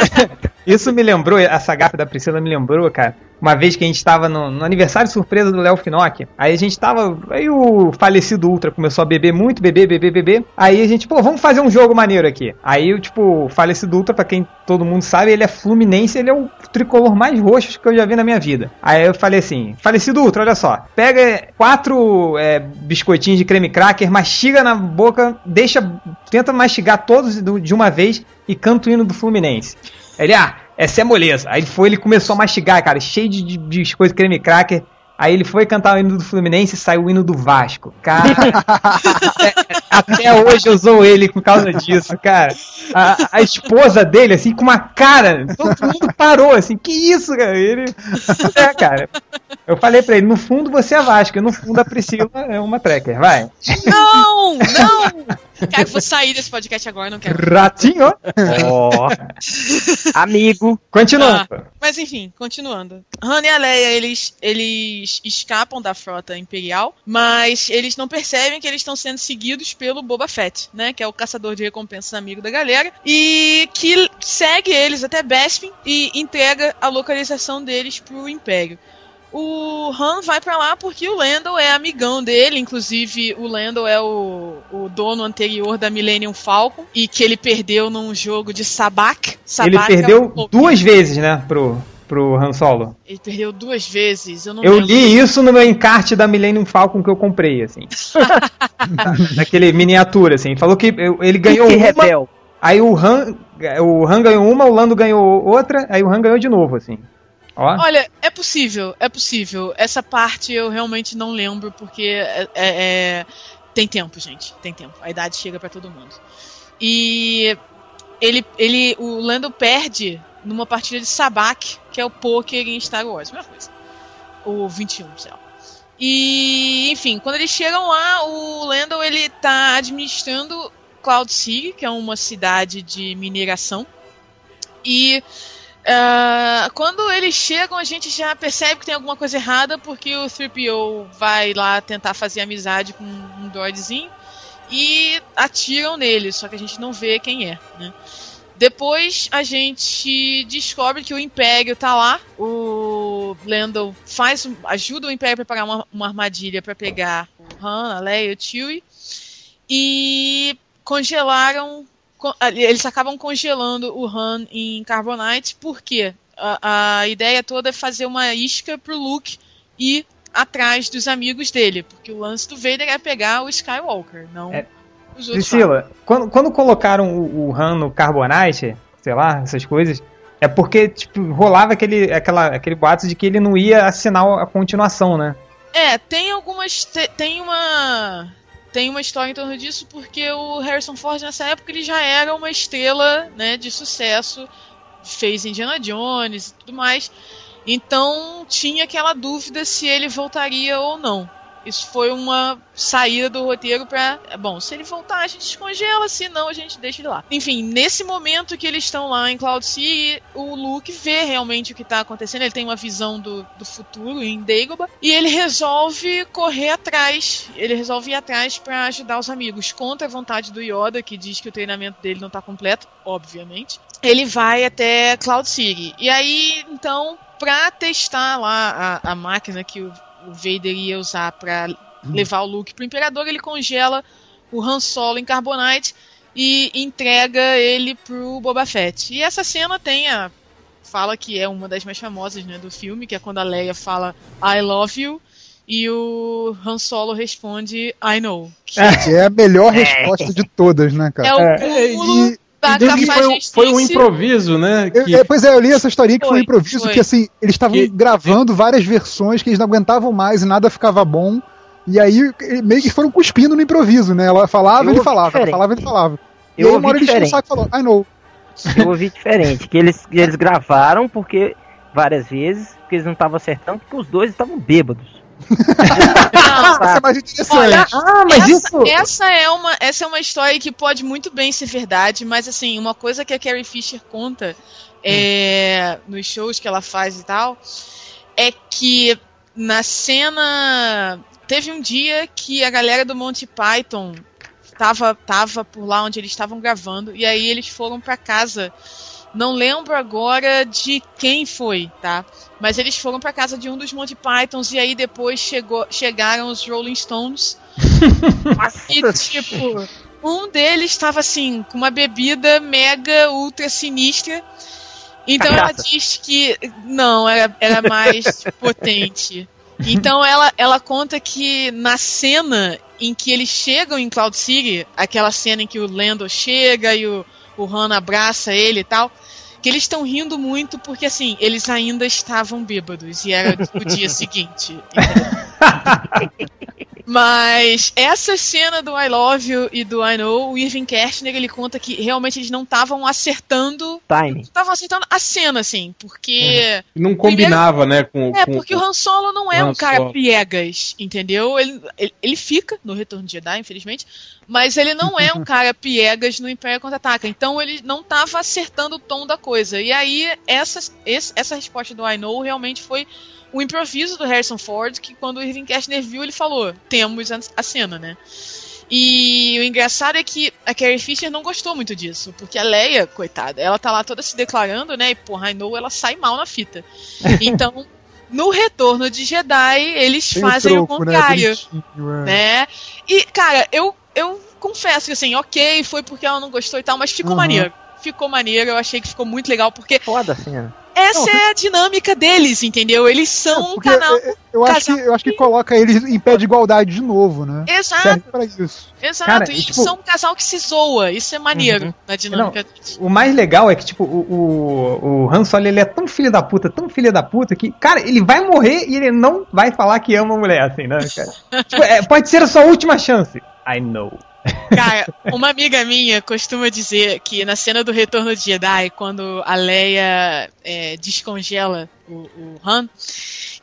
isso me lembrou, essa gafa da Priscila me lembrou, cara. Uma vez que a gente tava no, no aniversário surpresa do Léo Finocchi, aí a gente tava. Aí o falecido Ultra começou a beber muito, beber, beber, beber. Aí a gente, pô, vamos fazer um jogo maneiro aqui. Aí, tipo, o falecido Ultra, pra quem todo mundo sabe, ele é fluminense, ele é o tricolor mais roxo que eu já vi na minha vida. Aí eu falei assim: falecido Ultra, olha só, pega quatro é, biscoitinhos de creme cracker, mastiga na boca, deixa. Tenta mastigar todos do- de uma vez e canta o hino do Fluminense. Ele, ah, essa é moleza. Aí ele foi, ele começou a mastigar, cara, cheio de, de biscoito creme cracker. Aí ele foi cantar o hino do Fluminense e saiu o hino do Vasco. Cara, até hoje eu sou ele por causa disso, cara. A, a esposa dele, assim, com uma cara, todo mundo parou, assim, que isso, cara? Ele, é, cara. Eu falei pra ele, no fundo você é Vasco, no fundo a Priscila é uma tracker, vai. Não! Não! Cara, eu vou sair desse podcast agora, não quero. Ratinho. Ó. Amigo. Continuando. Ah, mas enfim, continuando. Han e a Leia, eles, eles escapam da frota imperial, mas eles não percebem que eles estão sendo seguidos pelo Boba Fett, né? Que é o caçador de recompensas amigo da galera. E que segue eles até Bespin e entrega a localização deles pro Império. O Han vai pra lá porque o Lando é amigão dele, inclusive o Lando é o, o dono anterior da Millennium Falcon e que ele perdeu num jogo de Sabak. Ele é um perdeu pouquinho- duas vezes, né, pro, pro Han Solo. Ele perdeu duas vezes. Eu não Eu lembro. li isso no meu encarte da Millennium Falcon que eu comprei, assim. Daquele miniatura, assim. Falou que ele ganhou que uma, rebel. aí o Han, o Han ganhou uma, o Lando ganhou outra, aí o Han ganhou de novo, assim. Olha, é possível, é possível. Essa parte eu realmente não lembro, porque é, é- é- tem tempo, gente. Tem tempo. A idade chega pra todo mundo. E ele, ele, o Lando perde numa partida de Sabak, que é o poker em Star Wars, mesma coisa. O 21, sei lá. E, enfim, quando eles chegam lá, o Lando ele tá administrando Cloud City, que é uma cidade de mineração. E ah, quando eles chegam, a gente já percebe que tem alguma coisa errada, porque o 3PO vai lá tentar fazer amizade com um droidzinho e atiram nele, só que a gente não vê quem é, né? Depois a gente descobre que o Império tá lá. O Lando faz, ajuda o Império a preparar uma, uma armadilha para pegar Han, a Leia e o Chewie. E congelaram. Eles acabam congelando o Han em Carbonite, porque a, a ideia toda é fazer uma isca pro Luke ir atrás dos amigos dele. Porque o lance do Vader é pegar o Skywalker, não É. os outros. Priscila, quando, quando colocaram o, o Han no Carbonite, sei lá, essas coisas, é porque, tipo, rolava aquele, aquela, aquele boato de que ele não ia assinar a continuação, né? É, tem algumas. te- Tem uma. Tem uma história em torno disso, porque o Harrison Ford nessa época ele já era uma estrela né, de sucesso, fez Indiana Jones e tudo mais. Então tinha aquela dúvida se ele voltaria ou não. Isso foi uma saída do roteiro pra. Bom, se ele voltar, a gente descongela, se não, a gente deixa ele lá. Enfim, nesse momento que eles estão lá em Cloud City, o Luke vê realmente o que tá acontecendo. Ele tem uma visão do, do futuro em Dagobah. E ele resolve correr atrás. Ele resolve ir atrás pra ajudar os amigos. Contra a vontade do Yoda, que diz que o treinamento dele não tá completo, obviamente. Ele vai até Cloud City. E aí, então, pra testar lá a, a máquina que o, o Vader ia usar pra levar o Luke pro Imperador, ele congela o Han Solo em Carbonite e entrega ele pro Boba Fett. E essa cena tem a fala que é uma das mais famosas né, do filme, que é quando a Leia fala I love you e o Han Solo responde I know. Que é a melhor resposta de todas, né, cara? É o cúmulo E- da Diz que foi, um- foi um improviso, né? Eu- que- é, pois é, eu li essa historinha que foi, Foi, um improviso, foi. que assim, eles estavam Que- gravando várias versões que eles não aguentavam mais e nada ficava bom. E aí meio que foram cuspindo no improviso, né? Ela falava, Eu ele falava, ela diferente. falava, ele falava. E Eu aí uma hora ouvi ele diferente. saco e falou, I know. Eu ouvi diferente, que eles, eles gravaram porque várias vezes, porque eles não estavam acertando, porque os dois estavam bêbados. Não, é mais interessante. Olha, Ah, mas essa, isso. essa é uma essa é uma história que pode muito bem ser verdade, mas assim, uma coisa que a Carrie Fisher conta é, nos shows que ela faz e tal, é que na cena teve um dia que a galera do Monty Python tava, tava por lá onde eles estavam gravando e aí eles foram pra casa. Não lembro agora de quem foi, tá? Mas eles foram pra casa de um dos Monty Pythons e aí depois chegou, chegaram os Rolling Stones. e tipo, um deles estava assim, com uma bebida mega ultra sinistra. Então ela Cachaça. diz que não, era, era mais potente. Então ela, ela conta que na cena em que eles chegam em Cloud City, aquela cena em que o Lando chega e o, o Han abraça ele e tal, que eles estão rindo muito porque assim, eles ainda estavam bêbados e era o dia seguinte. Mas essa cena do I Love You e do I Know, o Irving Kershner ele conta que realmente eles não estavam acertando, Time. estavam acertando a cena assim, porque Não combinava, né? Com, é, com- porque o Han Solo não é Han um cara Solo. piegas, entendeu? Ele, ele, ele fica no Retorno de Jedi, infelizmente, mas ele não é um cara piegas no Império Contra-Ataca. Então ele não estava acertando o tom da coisa. E aí, essa, esse- essa resposta do I Know realmente foi o improviso do Harrison Ford, que quando o Irving Kershner viu, ele falou, temos a, a cena, né? E o engraçado é que a Carrie Fisher não gostou muito disso, porque a Leia, coitada, ela tá lá toda se declarando, né? E porra, I know ela sai mal na fita. Então, no retorno de Jedi, eles Tem fazem o troco, né? contrário, Bonitinho, é. né? E, cara, eu, eu confesso que assim, ok, foi porque ela não gostou e tal, mas ficou Uhum. maneiro. Ficou maneiro, eu achei que ficou muito legal, porque Foda a cena. essa Não, é a dinâmica deles, entendeu? Eles são um canal. é, é, eu, acho que, eu acho que coloca eles em pé de igualdade de novo, né? Exato, Serve pra isso. exato. Cara, e eles tipo- são um casal que se zoa. Isso é maneiro Uhum. na dinâmica deles. O mais legal é que, tipo, o, o, o Han Solo, ele é tão filho da puta, tão filho da puta, que, cara, ele vai morrer e ele não vai falar que ama a mulher, assim, né, cara? Tipo, é, pode ser a sua última chance. I know. Cara, uma amiga minha costuma dizer que na cena do Retorno de Jedi, quando a Leia é, descongela o, o Han,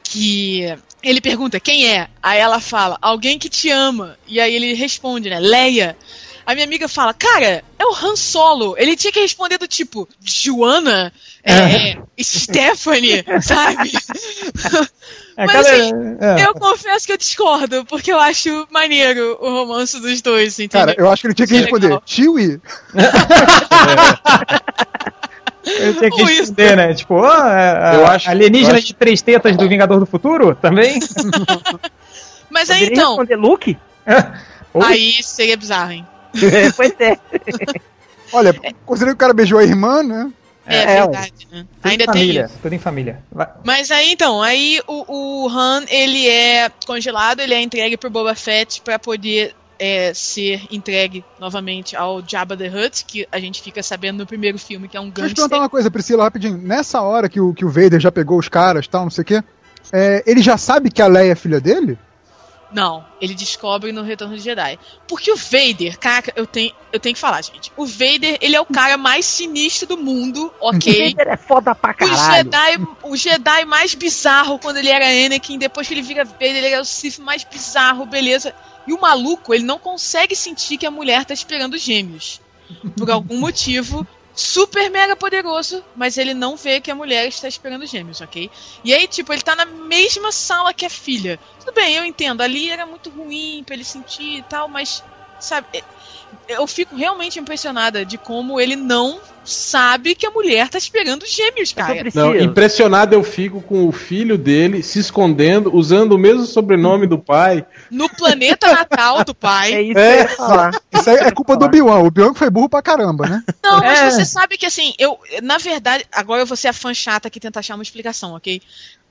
que ele pergunta quem é? Aí ela fala, alguém que te ama. E aí ele responde, né? Leia. A minha amiga fala, cara, é o Han Solo. Ele tinha que responder do tipo, Joana? É, Stephanie, sabe? É, Mas cara, assim, é. eu confesso que eu discordo, porque eu acho maneiro o romance dos dois, entendeu? Cara, eu acho que ele tinha que Isso é responder. Chewie? Eu tinha que Ou isso. responder, né? Tipo, a- Eu acho- alienígena eu acho- de três tetas do Vingador do Futuro também? Mas aí Poderia então, responder Luke? Aí seria bizarro, hein? É, pois é. Olha, considerando que o cara beijou a irmã, né? É, É, verdade, né? Tudo Ainda em tem família, isso. tudo em família. Vai- Mas aí então, aí o, o Han, ele é congelado, ele é entregue pro Boba Fett pra poder é, ser entregue novamente ao Jabba the Hutt, que a gente fica sabendo no primeiro filme que é um Deixa eu te perguntar uma coisa, Priscila, rapidinho. Nessa hora que o, que o Vader já pegou os caras tal, não sei o quê, é, ele já sabe que a Leia é filha dele? Não, ele descobre no Retorno de Jedi. Porque o Vader, cara, eu tenho, eu tenho que falar, gente. O Vader, ele é o cara mais sinistro do mundo, ok? Vader é foda pra O caralho. Jedi, o Jedi mais bizarro quando ele era Anakin, depois que ele vira Vader, ele era o Sith mais bizarro, beleza. E o maluco, ele não consegue sentir que a mulher tá esperando gêmeos. Por algum motivo, super mega poderoso, mas ele não vê que a mulher está esperando gêmeos, ok? E aí, tipo, ele tá na mesma sala que a filha. Tudo bem, eu entendo, ali era muito ruim pra ele sentir e tal, mas sabe, é- eu fico realmente impressionada de como ele não sabe que a mulher tá esperando gêmeos, cara. Não, impressionado eu fico com o filho dele se escondendo, usando o mesmo sobrenome do pai. No planeta natal do pai. É isso É. Isso aí é culpa do Obi-Wan. O Obi-Wan que foi burro pra caramba, né? Não, mas É. você sabe que assim, eu, na verdade, agora eu vou ser a fã chata que tenta achar uma explicação, ok?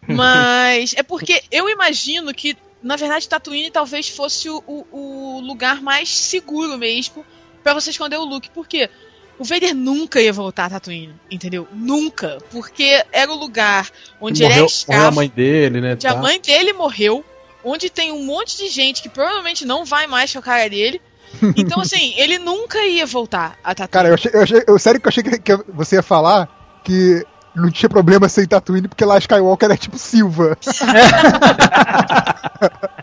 Mas é porque eu imagino que, na verdade, Tatooine talvez fosse o, o- lugar mais seguro mesmo pra você esconder o Luke. Por quê? O Vader nunca ia voltar a Tatooine, entendeu? Nunca. Porque era o lugar onde ele morreu, é morreu a mãe dele, né? onde a tá? mãe dele morreu, onde tem um monte de gente que provavelmente não vai mais com a cara dele. Então, assim, ele nunca ia voltar a Tatooine. Cara, eu, achei, eu, achei, eu sério que eu achei que, que você ia falar que não tinha problema sem Tatooine, porque lá Skywalker é tipo Silva.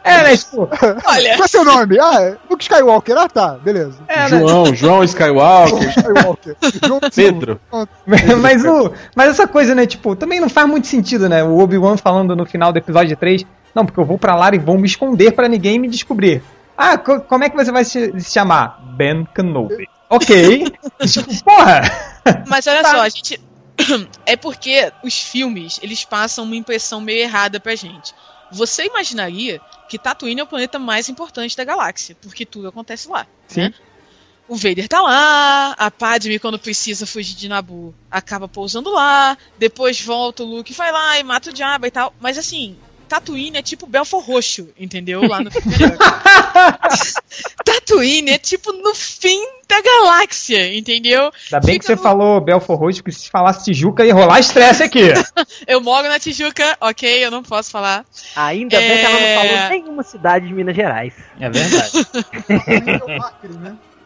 É, né? Tipo, Olha, Qual é seu nome? Ah, é Luke Skywalker. Ah, tá, beleza. é, né? João, João Skywalker, Skywalker. João. Pedro. mas, o, mas essa coisa, né? Tipo, também não faz muito sentido, né? O Obi-Wan falando no final do episódio 3, não, porque eu vou pra lá e vou me esconder pra ninguém me descobrir. Ah, co- como é que você vai se, se chamar? Ben Kenobi. Ok. tipo, porra! Mas olha Tá. só, a gente. É porque os filmes, eles passam uma impressão meio errada pra gente. Você imaginaria que Tatooine é o planeta mais importante da galáxia, porque tudo acontece lá. Sim. né? O Vader tá lá, a Padme, quando precisa fugir de Nabu, acaba pousando lá, depois volta o Luke, vai lá e mata o Jabba e tal. Mas assim, Tatooine é tipo Belfor Roxo, entendeu? Lá no. Tatooine é tipo no fim da galáxia, entendeu? Ainda bem que Fica você no- falou Belfor Roxo, porque se falasse Tijuca ia rolar estresse aqui. Eu moro na Tijuca, ok, eu não posso falar. Ainda bem que ela não É. falou nenhuma cidade de Minas Gerais. É verdade.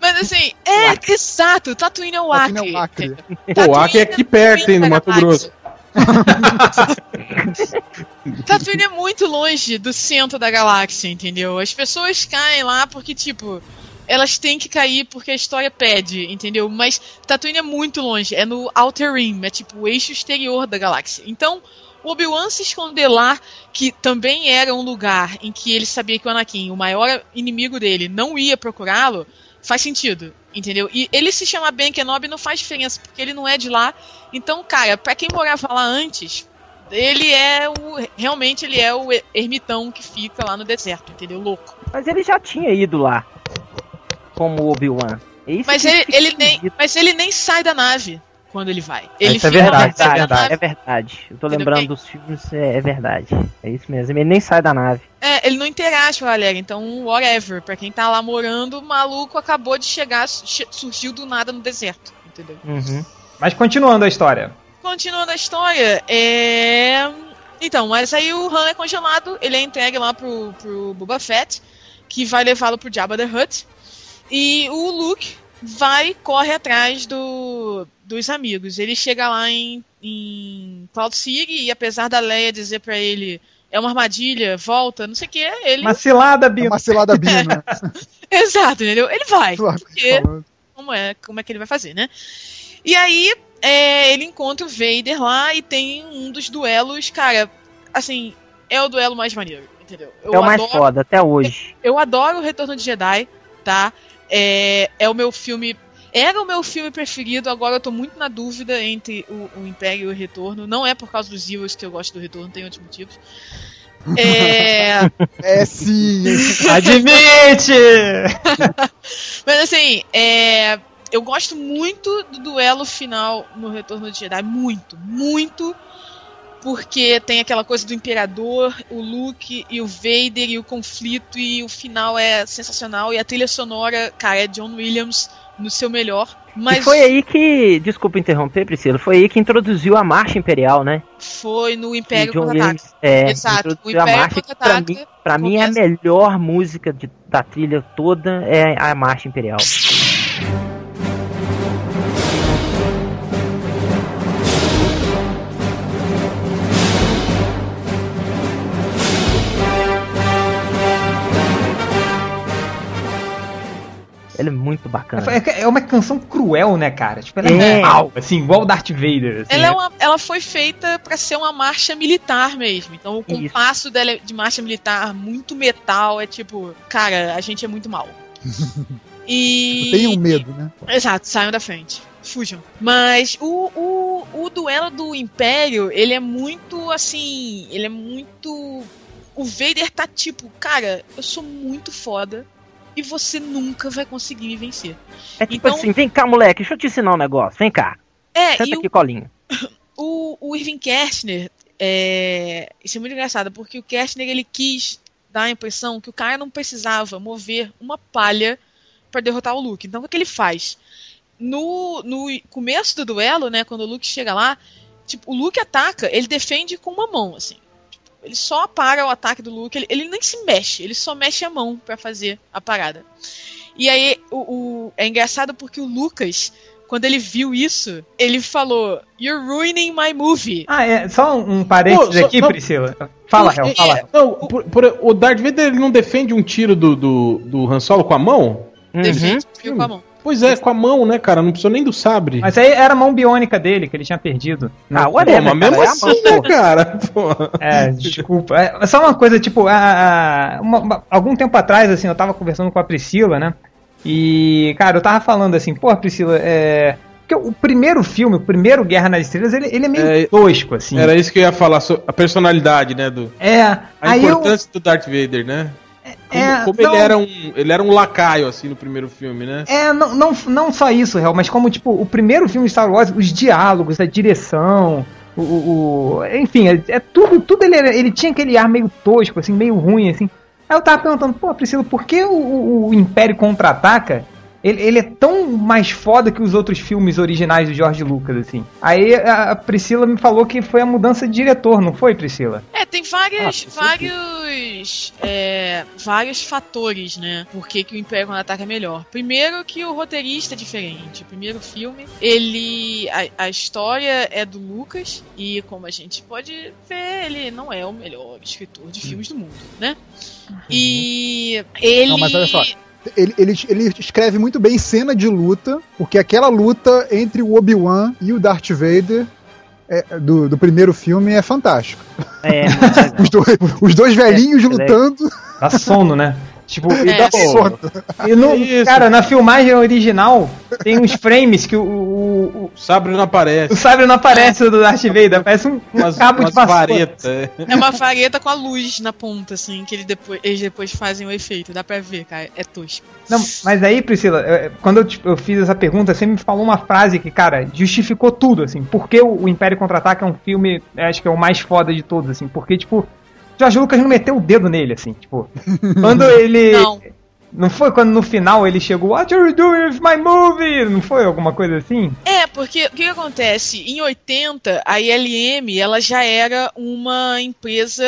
Mas assim, é exato, Tatooine é o Acre. Tatooine é o Acre. entendeu? Pô, o Acre é aqui perto, hein, no Mato Grosso. Tatooine é muito longe do centro da galáxia, entendeu? As pessoas caem lá porque, tipo, elas têm que cair porque a história pede, entendeu? Mas Tatooine é muito longe, é no Outer Rim, é tipo o eixo exterior da galáxia. Então, o Obi-Wan se esconder lá, que também era um lugar em que ele sabia que o Anakin, o maior inimigo dele, não ia procurá-lo, faz sentido, entendeu? E ele se chamar Ben Kenobi não faz diferença, porque ele não é de lá. Então, cara, pra quem morava lá antes, ele é o. Realmente ele é o ermitão que fica lá no deserto, entendeu? Louco. Mas ele já tinha ido lá. Como Obi-Wan. É Mas ele, ele nem, mas ele nem sai da nave quando ele vai. Ele Isso é verdade, é da verdade. nave. É verdade. Eu tô Entendeu? lembrando Bem- dos filmes, é, é verdade. É isso mesmo. Ele nem sai da nave. É, ele não interage com a galera, então whatever. Pra quem tá lá morando, o maluco acabou de chegar, che- surgiu do nada no deserto, entendeu? Uhum. Mas continuando a história. Continuando a história, é. Então, mas aí o Han é congelado, ele é entregue lá pro, pro Boba Fett, que vai levá-lo pro Jabba the Hutt. E o Luke vai corre atrás do, dos amigos. Ele chega lá em, em Cloud City e apesar da Leia dizer pra ele é uma armadilha, volta, não sei o que, ele. Uma cilada, É Bino. uma cilada bina. Exato, entendeu? Ele vai. Porque como é, como é que ele vai fazer, né? E aí, é, ele encontra o Vader lá e tem um dos duelos, cara, assim, é o duelo mais maneiro, entendeu? Eu é o mais adoro, foda até hoje. Eu adoro o Retorno de Jedi, tá? É, é o meu filme. Era o meu filme preferido, agora eu tô muito na dúvida entre o, o Império e o Retorno. Não é por causa dos Zeros que eu gosto do Retorno, tem outros motivos. É. É sim. Admite! Mas assim, é, eu gosto muito do duelo final no Retorno de Jedi. Muito, muito. Porque tem aquela coisa do Imperador, o Luke e o Vader e o conflito, e o final é sensacional. E a trilha sonora, cara, é John Williams no seu melhor. Mas E foi aí que, desculpa interromper, Priscila, foi aí que introduziu a marcha imperial, né? foi no Império. Williams, é, Exato, o introduziu a Império marcha que pra mim, pra mim é a melhor música de- da trilha toda é a marcha imperial. Muito bacana. É, é uma canção cruel, né, cara? Tipo, ela É. é mal, assim, igual o Darth Vader. assim, Ela, é né? uma- ela foi feita pra ser uma marcha militar mesmo. Então o Isso. compasso dela é de marcha militar muito metal. É tipo, cara, a gente é muito mal. E. Tenham medo, né? Exato, saiam da frente. Fujam. Mas o, o, o duelo do Império, ele é muito assim. Ele é muito. O Vader tá tipo, cara, eu sou muito foda e você nunca vai conseguir me vencer. É tipo assim, vem cá, moleque, deixa eu te ensinar um negócio. Vem cá. É, Senta e aqui, o, colinho. o, o Irving Kershner, é, isso é muito engraçado, porque o Kershner ele quis dar a impressão que o cara não precisava mover uma palha para derrotar o Luke. Então o que ele faz? No, no começo do duelo, né, quando o Luke chega lá, tipo, o Luke ataca, ele defende com uma mão, assim. Ele só para o ataque do Luke, ele, ele nem se mexe, ele só mexe a mão para fazer a parada. E aí o, o, é engraçado porque o Lucas, quando ele viu isso, ele falou: You're ruining my movie. Ah, é, só um parênteses aqui, não- Priscila. Fala, Hel, é, fala. Não, por- por- o Darth Vader ele não defende um tiro do, do, do Han Solo com a mão? Uhum. Defende, viu, com a mão. Pois é, com a mão, né, cara? Não precisou nem do sabre. Mas aí era a mão biônica dele, que ele tinha perdido. Ah, Pô, whatever, mas mesmo cara, é assim, mão, né, cara? Pô. É, desculpa. É, só uma coisa, tipo, a- a- uma- algum tempo atrás, assim, eu tava conversando com a Priscila, né? E, cara, eu tava falando assim, pô, Priscila, é. Porque o primeiro filme, o primeiro Guerra nas Estrelas, ele, ele é meio É, tosco, assim. Era isso que eu ia falar, a personalidade, né? Do, É, a aí eu. importância do Darth Vader, né? Como, É, como não- ele, era um, ele era um lacaio, assim, no primeiro filme, né? É, não, não, não só isso, Real, mas como, tipo, o primeiro filme de Star Wars, os diálogos, a direção, o. o- o- enfim, é, é tudo, tudo ele, era- ele tinha aquele ar meio tosco, assim, meio ruim, assim. Aí eu tava perguntando, pô, Priscila, por que o- o Império Contra-Ataca, ele, ele é tão mais foda que os outros filmes originais do George Lucas, assim? Aí a, Priscila me falou que foi a mudança de diretor, não foi, Priscila? É, tem vários, Ah, vários, é, vários fatores, né? Por que, que o Império Contra-Ataca é melhor. Primeiro que o roteirista é diferente. O primeiro filme, ele... A, a história é do Lucas e, como a gente pode ver, ele não é o melhor escritor de filmes do mundo, né? E ele... Não, mas olha só. Ele, ele, ele escreve muito bem cena de luta, porque aquela luta entre o Obi-Wan e o Darth Vader é, do, do primeiro filme é fantástico. É, Os dois, os dois velhinhos É, lutando. Dá sono, né? Tipo, e É. dá sono. E no, Isso. cara, na filmagem original, tem uns frames que o, o, O sabre não aparece. o sabre não aparece do Darth Vader, parece um, um Umas, cabo umas de vassoura. varetas. é. É uma vareta com a luz na ponta, assim, que ele depois, eles depois fazem o efeito. Dá pra ver, cara. É tosco. Não, mas aí, Priscila, quando eu, tipo, eu fiz essa pergunta, você me falou uma frase que, cara, justificou tudo, assim. Por que o, o Império Contra-Ataca é um filme, acho que é o mais foda de todos, assim. Porque, tipo, George Lucas não meteu o dedo nele, assim, tipo. Quando ele... Não. Não foi quando no final ele chegou, What are you doing with my movie? Não foi alguma coisa assim? É, porque o que, que acontece? Em 80, a ILM ela já era uma empresa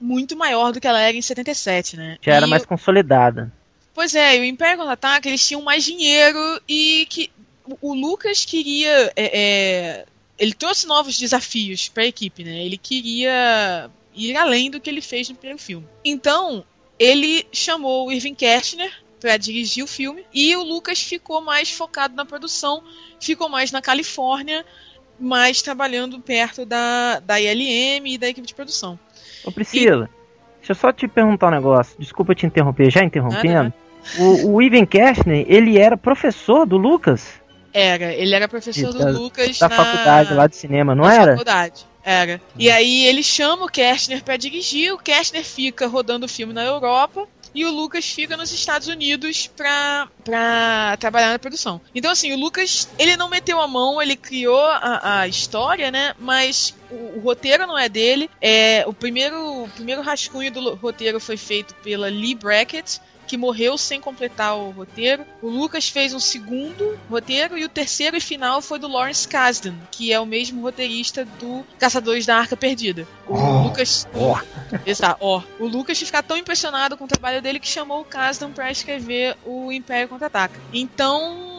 muito maior do que ela era em 77, né? Já era E mais o- consolidada. Pois é, e o Império Contra-Ataca, eles tinham mais dinheiro e que o- Lucas queria... é, é, ele trouxe novos desafios pra equipe, né? Ele queria ir além do que ele fez no primeiro filme. Então, ele chamou o Irving Kershner pra dirigir o filme e o Lucas ficou mais focado na produção, ficou mais na Califórnia, mais trabalhando perto da, da ILM e da equipe de produção. Ô Priscila, deixa eu só te perguntar um negócio. Desculpa te interromper, já interrompendo. Nada, O, o Ivan Kershner, ele era professor do Lucas? Era, ele era professor Da- do Lucas Da na faculdade lá de cinema, não na era? faculdade. Era. E aí ele chama o Kershner pra dirigir, o Kershner fica rodando o filme na Europa e o Lucas fica nos Estados Unidos pra, pra trabalhar na produção. Então, assim, o Lucas, ele não meteu a mão, ele criou a, a história, né? Mas o, o roteiro não é dele. É, o, primeiro, o primeiro rascunho do roteiro foi feito pela Lee Brackett, que morreu sem completar o roteiro. O Lucas fez um segundo roteiro e o terceiro e final foi do Lawrence Kasdan, que é o mesmo roteirista do Caçadores da Arca Perdida. O Oh, Lucas. Exato, ó. O Lucas ficar tão impressionado com o trabalho dele que chamou o Kasdan pra escrever o Império Contra-Ataca. Então,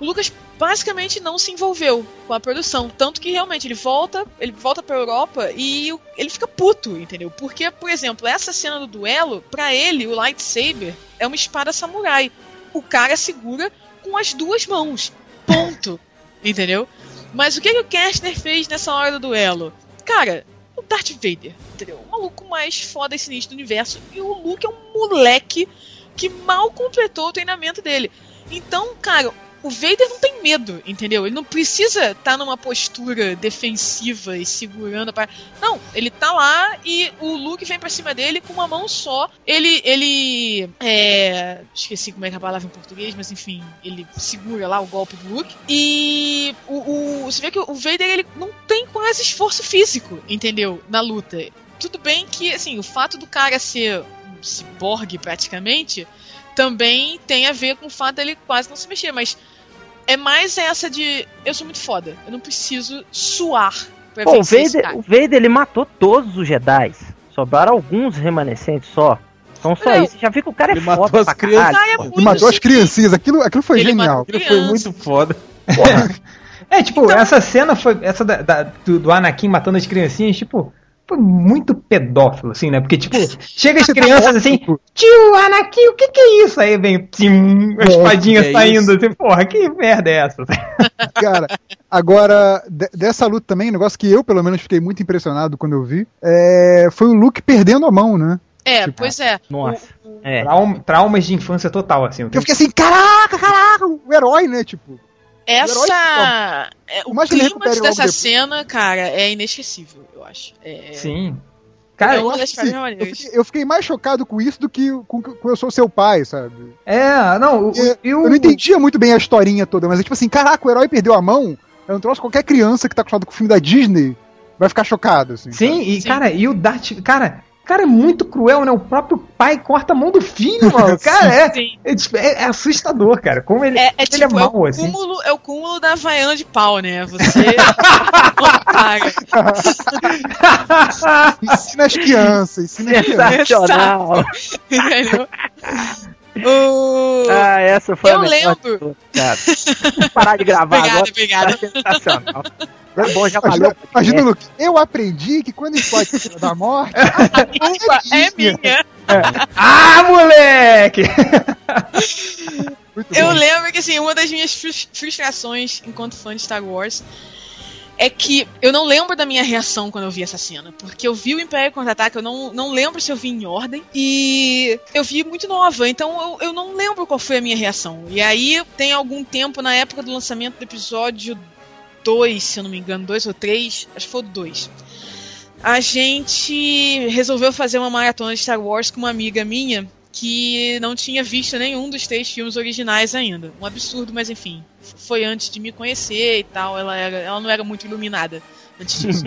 o Lucas basicamente não se envolveu com a produção, tanto que realmente ele volta, ele volta pra Europa e ele fica puto, entendeu? Porque, por exemplo, essa cena do duelo, pra ele, o lightsaber é uma espada samurai. O cara segura com as duas mãos. Ponto. entendeu? Mas o que, que o Kastner fez nessa hora do duelo? Cara, o Darth Vader, entendeu? O maluco mais foda e sinistro do universo. E o Luke é um moleque que mal completou o treinamento dele. Então, cara, o Vader não tem medo, entendeu? Ele não precisa estar tá numa postura defensiva e segurando a. Não, ele tá lá e o Luke vem pra cima dele com uma mão só. Ele. ele é... Esqueci como é que é a palavra em português, mas enfim, ele segura lá o golpe do Luke. E o, o você vê que o Vader ele não tem quase esforço físico, entendeu? Na luta. Tudo bem que, assim, o fato do cara ser um ciborgue praticamente também tem a ver com o fato dele quase não se mexer, mas é mais essa de eu sou muito foda, eu não preciso suar pra Pô, o Vader, o Vader ele matou todos os Jedi. Sobraram alguns remanescentes só. Então só não, isso. Já vi que o cara é foda matou as crianças. É ele matou as criancinhas. Aquilo, aquilo foi ele genial. Aquilo foi muito foda. é, tipo, então, essa cena foi. Essa da, da, do, do Anakin matando as criancinhas, tipo muito pedófilo, assim, né? Porque, tipo, chega as crianças assim, tio, Anakin, o que que é isso? Aí vem, sim, a espadinha é saindo, isso? assim, porra, que merda é essa? Cara, agora, dessa luta também, um negócio que eu, pelo menos, fiquei muito impressionado quando eu vi, é, foi o Luke perdendo a mão, né? É, tipo, pois é. Nossa. O, é. Trauma, traumas de infância total, assim. Eu, eu fiquei assim, caraca, caraca, o herói, né? Tipo. Essa. É, o clima dessa cena, cara, é inesquecível, eu acho. É... Sim. Cara, é eu, assim, eu, fiquei, eu, fiquei, mais chocado com isso do que com, com Eu Sou Seu Pai, sabe? É, não, eu, eu não entendia muito bem a historinha toda, mas é tipo assim, caraca, o herói perdeu a mão. É um troço qualquer criança que tá acostumado com o filme da Disney vai ficar chocado, assim. Sim, sabe? e Sim. cara, e o Darth. Cara, Cara, é muito cruel, né? O próprio pai corta a mão do filho, mano. Cara, é, é, é, é, assustador, cara. Como ele é, é, tipo, ele é mal, é o assim. Cúmulo, é o cúmulo da Havaiana de pau, né? Você paga. ensina as crianças, ensina as crianças. Sensacional. Entendeu? Uh, ah, essa foi eu a lembro. Cara. Parar de gravar obrigada, agora. Sensacional. É bom, já valeu. Imagina, Luke, eu aprendi que quando explode a da morte, a culpa é minha. É. Ah, moleque! eu lembro que assim, uma das minhas frustrações enquanto fã de Star Wars é que eu não lembro da minha reação quando eu vi essa cena. Porque eu vi o Império Contra-Ataque, eu não, não lembro se eu vi em ordem. E eu vi muito nova, então eu, eu não lembro qual foi a minha reação. E aí tem algum tempo, na época do lançamento do episódio 2, se eu não me engano, 2 ou 3, acho que foi o 2. A gente resolveu fazer uma maratona de Star Wars com uma amiga minha que não tinha visto nenhum dos três filmes originais ainda. Um absurdo, mas enfim. Foi antes de me conhecer e tal. Ela, era, ela não era muito iluminada antes disso.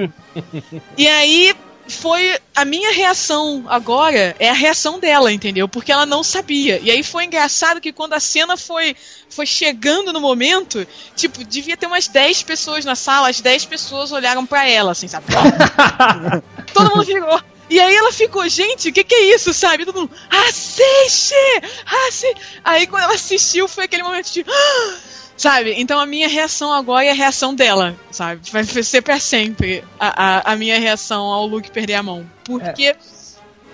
e aí foi a minha reação agora é a reação dela, entendeu? Porque ela não sabia. E aí foi engraçado que quando a cena foi foi chegando no momento, tipo, devia ter umas 10 pessoas na sala, as 10 pessoas olharam para ela, assim, sabe? Todo mundo virou. E aí ela ficou, gente, o que, que é isso, sabe? Todo mundo, assiste! Assiste! Aí quando ela assistiu, foi aquele momento de. Sabe? Então a minha reação agora é a reação dela, sabe? Vai ser pra sempre a, a, a minha reação ao Luke perder a mão. Porque. É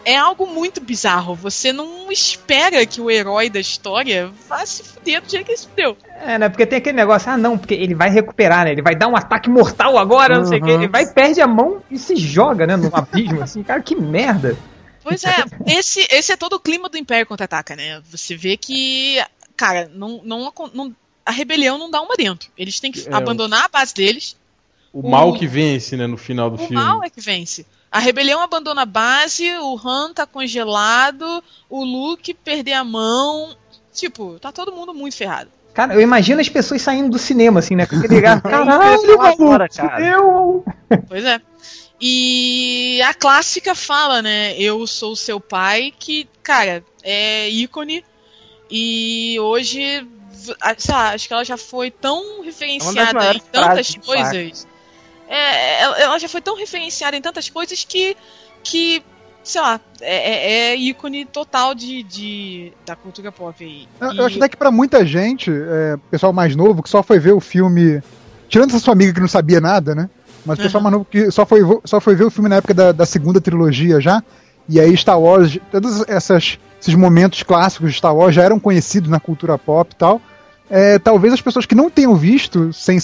é algo muito bizarro. Você não espera que o herói da história vá se fuder do jeito que ele se fudeu. É, né? Porque tem aquele negócio, ah, não, porque ele vai recuperar, né? Ele vai dar um ataque mortal agora, uhum. não sei o quê. Ele vai, perde a mão e se joga, né? No abismo, assim. Cara, que merda. Pois é, esse, esse é todo o clima do Império Contra-Ataca, né? Você vê que, cara, não, não, não, a rebelião não dá uma dentro. Eles têm que é, abandonar a base deles. O, o mal que vence, né, no final do o filme. O mal é que vence. A rebelião abandona a base, o Han tá congelado, o Luke perder a mão. Tipo, tá todo mundo muito ferrado. Cara, eu imagino as pessoas saindo do cinema, assim, né? Com aquele Caralho, maluco, cara. Pois é. E a clássica fala, né? Eu sou o seu pai, que, cara, é ícone. E hoje, sei lá, acho que ela já foi tão é referenciada em tantas coisas é, ela já foi tão referenciada em tantas coisas que, que sei lá, é, é, é ícone total de, de, da cultura pop aí. Eu, e... eu acho até que pra muita gente, é, pessoal mais novo, que só foi ver o filme. Tirando essa sua amiga que não sabia nada, né? Mas o pessoal uhum. mais novo que só foi, só foi ver o filme na época da, da segunda trilogia já. E aí Star Wars, todos essas, esses momentos clássicos de Star Wars já eram conhecidos na cultura pop e tal é, talvez as pessoas que não tenham visto, sem,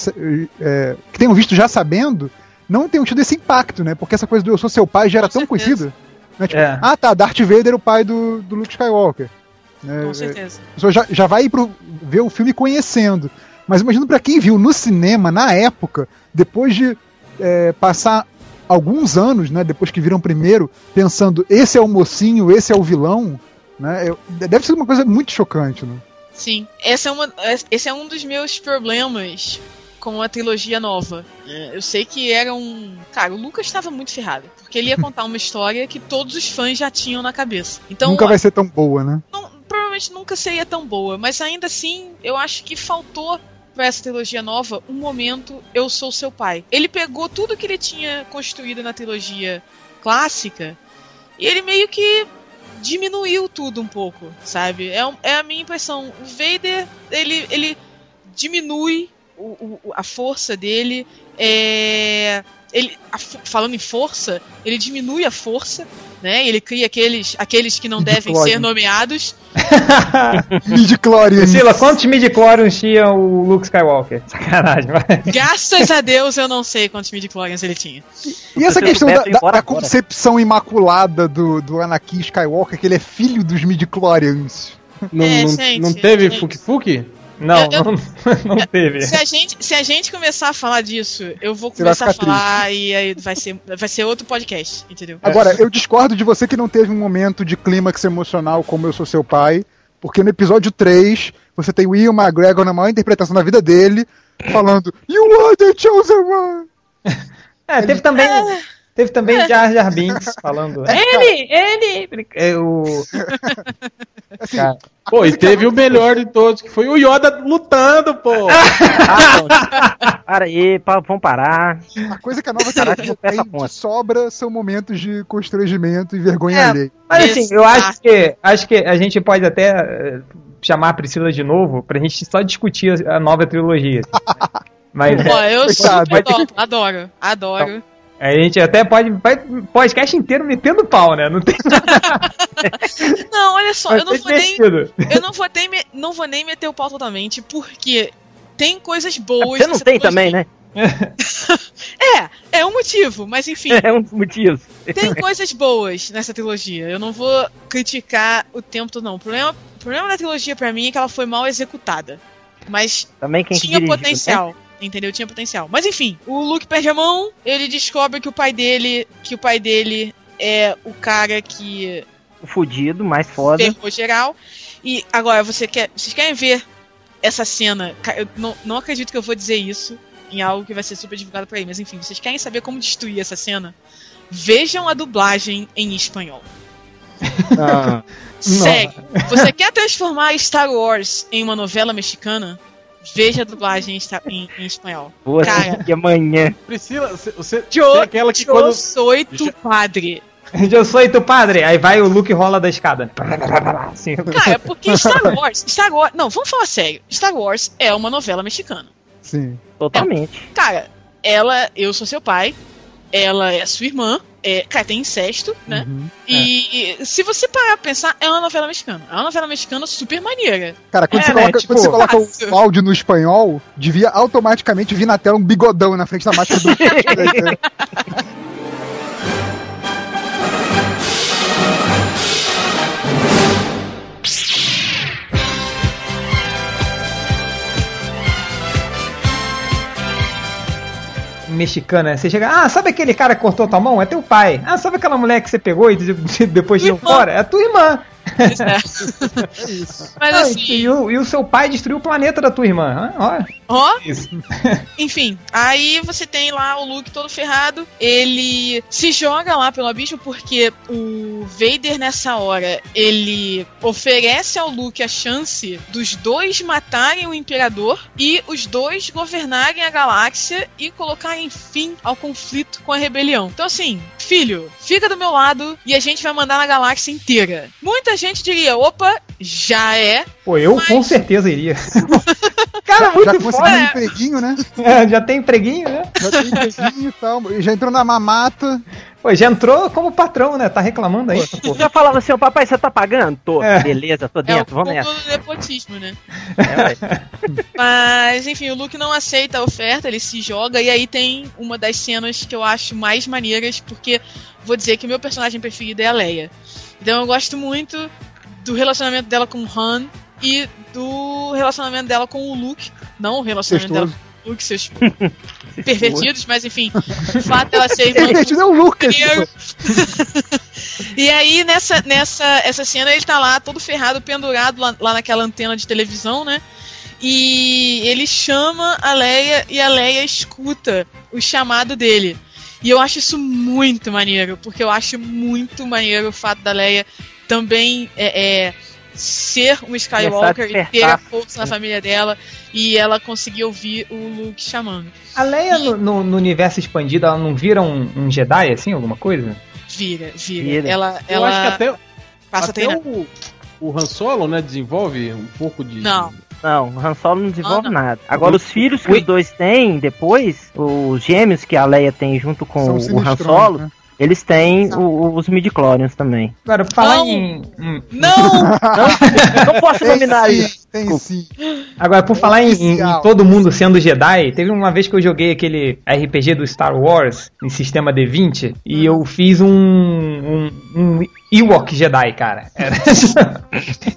é, que tenham visto já sabendo, não tenham tido esse impacto, né? Porque essa coisa do eu sou seu pai já era Com tão certeza. conhecida. Né? Tipo, é. Ah, tá, Darth Vader é o pai do, do Luke Skywalker. né? Com certeza. A pessoa já, já vai pro, ver o filme conhecendo. Mas imagino pra quem viu no cinema, na época, depois de é, passar alguns anos, né, depois que viram primeiro, pensando, esse é o mocinho, esse é o vilão, né? eu- deve ser uma coisa muito chocante, né? Sim. Essa é uma, esse é um dos meus problemas com a trilogia nova. É, Eu sei que era um. Cara, o Lucas estava muito ferrado. Porque ele ia contar uma história que todos os fãs já tinham na cabeça. Então, Nunca vai ser tão boa, né? não- provavelmente nunca seria tão boa, mas ainda assim, eu acho que faltou pra essa trilogia nova um momento Eu Sou Seu Pai. Ele pegou tudo que ele tinha construído na trilogia clássica e ele meio que diminuiu tudo um pouco, sabe? É, é a minha impressão. O Vader, ele, ele diminui o- o- a força dele. É, ele, falando em força, ele diminui a força, né? Ele cria aqueles, aqueles que não devem ser nomeados. Midichlorian. Priscila, quantos midichlorians tinha o Luke Skywalker? Sacanagem, vai. Graças a Deus eu não sei quantos midichlorians ele tinha. E essa Se questão da, da- da concepção imaculada do, do Anakin Skywalker, que ele é filho dos midichlorians. Não, É, não, gente, não teve gente. Fuk Fuk? Não, Eu- eu- não, não teve. Se a, gente, se a gente começar a falar disso, eu vou Você começar a falar e aí vai ser, vai ser outro podcast, entendeu? Agora, eu discordo de você que não teve um momento de clímax emocional como Eu Sou Seu Pai, porque no episódio 3 você tem o Ian McGregor na maior interpretação da vida dele, falando You are the chosen one! É, teve também. Teve também Jar Jar Binks falando. Ele! Ele! É, o... Assim, Pô, e teve o melhor de todos, que foi o Yoda lutando, pô. Ah, não. Para aí, pa- vamos parar. a coisa que a nova trilogia tem de sobra são momentos de constrangimento e vergonha É. alheia. Mas assim, eu acho que, acho que a gente pode até eh, chamar a Priscila de novo pra gente só discutir a nova trilogia. Mas Pô, eu super topo, adoro, adoro. A gente até pode. Vai podcast inteiro metendo pau, né? Não tem Não, olha só, eu não vou nem, eu não vou nem, me- não vou nem meter o pau totalmente, porque tem coisas boas. Você não nessa tem também, né? É, é um motivo, mas enfim. É um dos motivos. tem coisas boas nessa trilogia. Eu não vou criticar o tempo todo, não. O problema, o problema da trilogia pra mim é que ela foi mal executada. Mas Também quem que tinha né? Entendeu? Tinha potencial. Mas enfim, o Luke perde a mão, ele descobre que o pai dele. Que o pai dele é o cara que O fudido, mais foda. ferrou geral. E agora, você quer, vocês querem ver essa cena? Eu não, não acredito que eu vou dizer isso em algo que vai ser super divulgado por aí, mas enfim, vocês querem saber como destruir essa cena? Vejam a dublagem em espanhol. Ah, Sério, você quer transformar Star Wars em uma novela mexicana? Veja a dublagem em, em- em espanhol. vou Cara. assistir amanhã. Priscila, você, Yo, tem aquela que quando... soy tu padre. Eu sou teu padre. Aí vai o Luke rola da escada. Assim, Cara, porque Star Wars, Star Wars, não, vamos falar sério. Star Wars é uma novela mexicana. Sim. Totalmente. Cara, ela, eu sou seu pai, ela é sua irmã, é, cara, tem incesto, né? Uhum. E se você parar pra pensar, é uma novela mexicana. É uma novela mexicana super maneira. Cara, quando, É, você, né, coloca, tipo, quando você coloca fácil. o áudio no espanhol, devia automaticamente vir na tela um bigodão na frente da máscara do. mexicana. Você chega, ah, sabe aquele cara que cortou tua mão? É teu pai. Ah, sabe aquela mulher que você pegou e de- depois irmã. fora? É a tua irmã. É isso. Mas Ah, assim, e, o, e o seu pai destruiu o planeta da tua irmã. Ah, olha. ó, Isso. Enfim, aí você tem lá o Luke todo ferrado. Ele se joga lá pelo abismo porque o Vader nessa hora ele oferece ao Luke a chance dos dois matarem o Imperador e os dois governarem a galáxia e colocarem fim ao conflito com a rebelião. Então assim, filho, fica do meu lado e a gente vai mandar na galáxia inteira. Muita gente diria, opa, já é. Pô, eu Mas- com certeza iria. Cara, muito Já foda. um empreguinho, né? É, já tem empreguinho, né? Já tem empreguinho e tal. Já entrou na mamata. Pô, já entrou como patrão, né? Tá reclamando aí. Pô. Eu já falava assim, ô papai, você tá pagando? Tô, É. beleza, tô É o dentro, vamos combo nessa. do nepotismo, né? É. Mas, enfim, o Luke não aceita a oferta, ele se joga, e aí tem uma das cenas que eu acho mais maneiras, porque vou dizer que o meu personagem preferido é a Leia. Então eu gosto muito do relacionamento dela com o Han e do relacionamento dela com o Luke. Não o relacionamento dela Incestuoso. com o Luke, seus pervertidos, mas enfim, o fato dela ser irmã Pervertido é o Lucas. E aí, nessa, nessa essa cena, ele tá lá todo ferrado, pendurado lá, lá naquela antena de televisão, né? E ele chama a Leia e a Leia escuta o chamado dele. E eu acho isso muito maneiro, porque eu acho muito maneiro o fato da Leia também é, é, ser um Skywalker e ter a força na família dela e ela conseguir ouvir o Luke chamando. A Leia no, no- no universo expandido, ela não vira um, um Jedi, assim, alguma coisa? Vira, vira. Vira. Ela, Eu ela acho que até, até o, o Han Solo, né, desenvolve um pouco de... Não. Não, o Han Solo não desenvolve Ah, não. nada. Agora, os filhos que Ui. os dois têm depois, os gêmeos que a Leia tem junto com São o Han Solo, né? eles têm o- os midi-chlorians também. Agora, por falar Não. em. hum, Não! Não, não posso nominar sim, isso. tem sim. Agora, por falar em, em- em todo mundo sendo Jedi, teve uma vez que eu joguei aquele RPG do Star Wars em sistema D20 e eu fiz um, um, um Ewok Jedi, cara.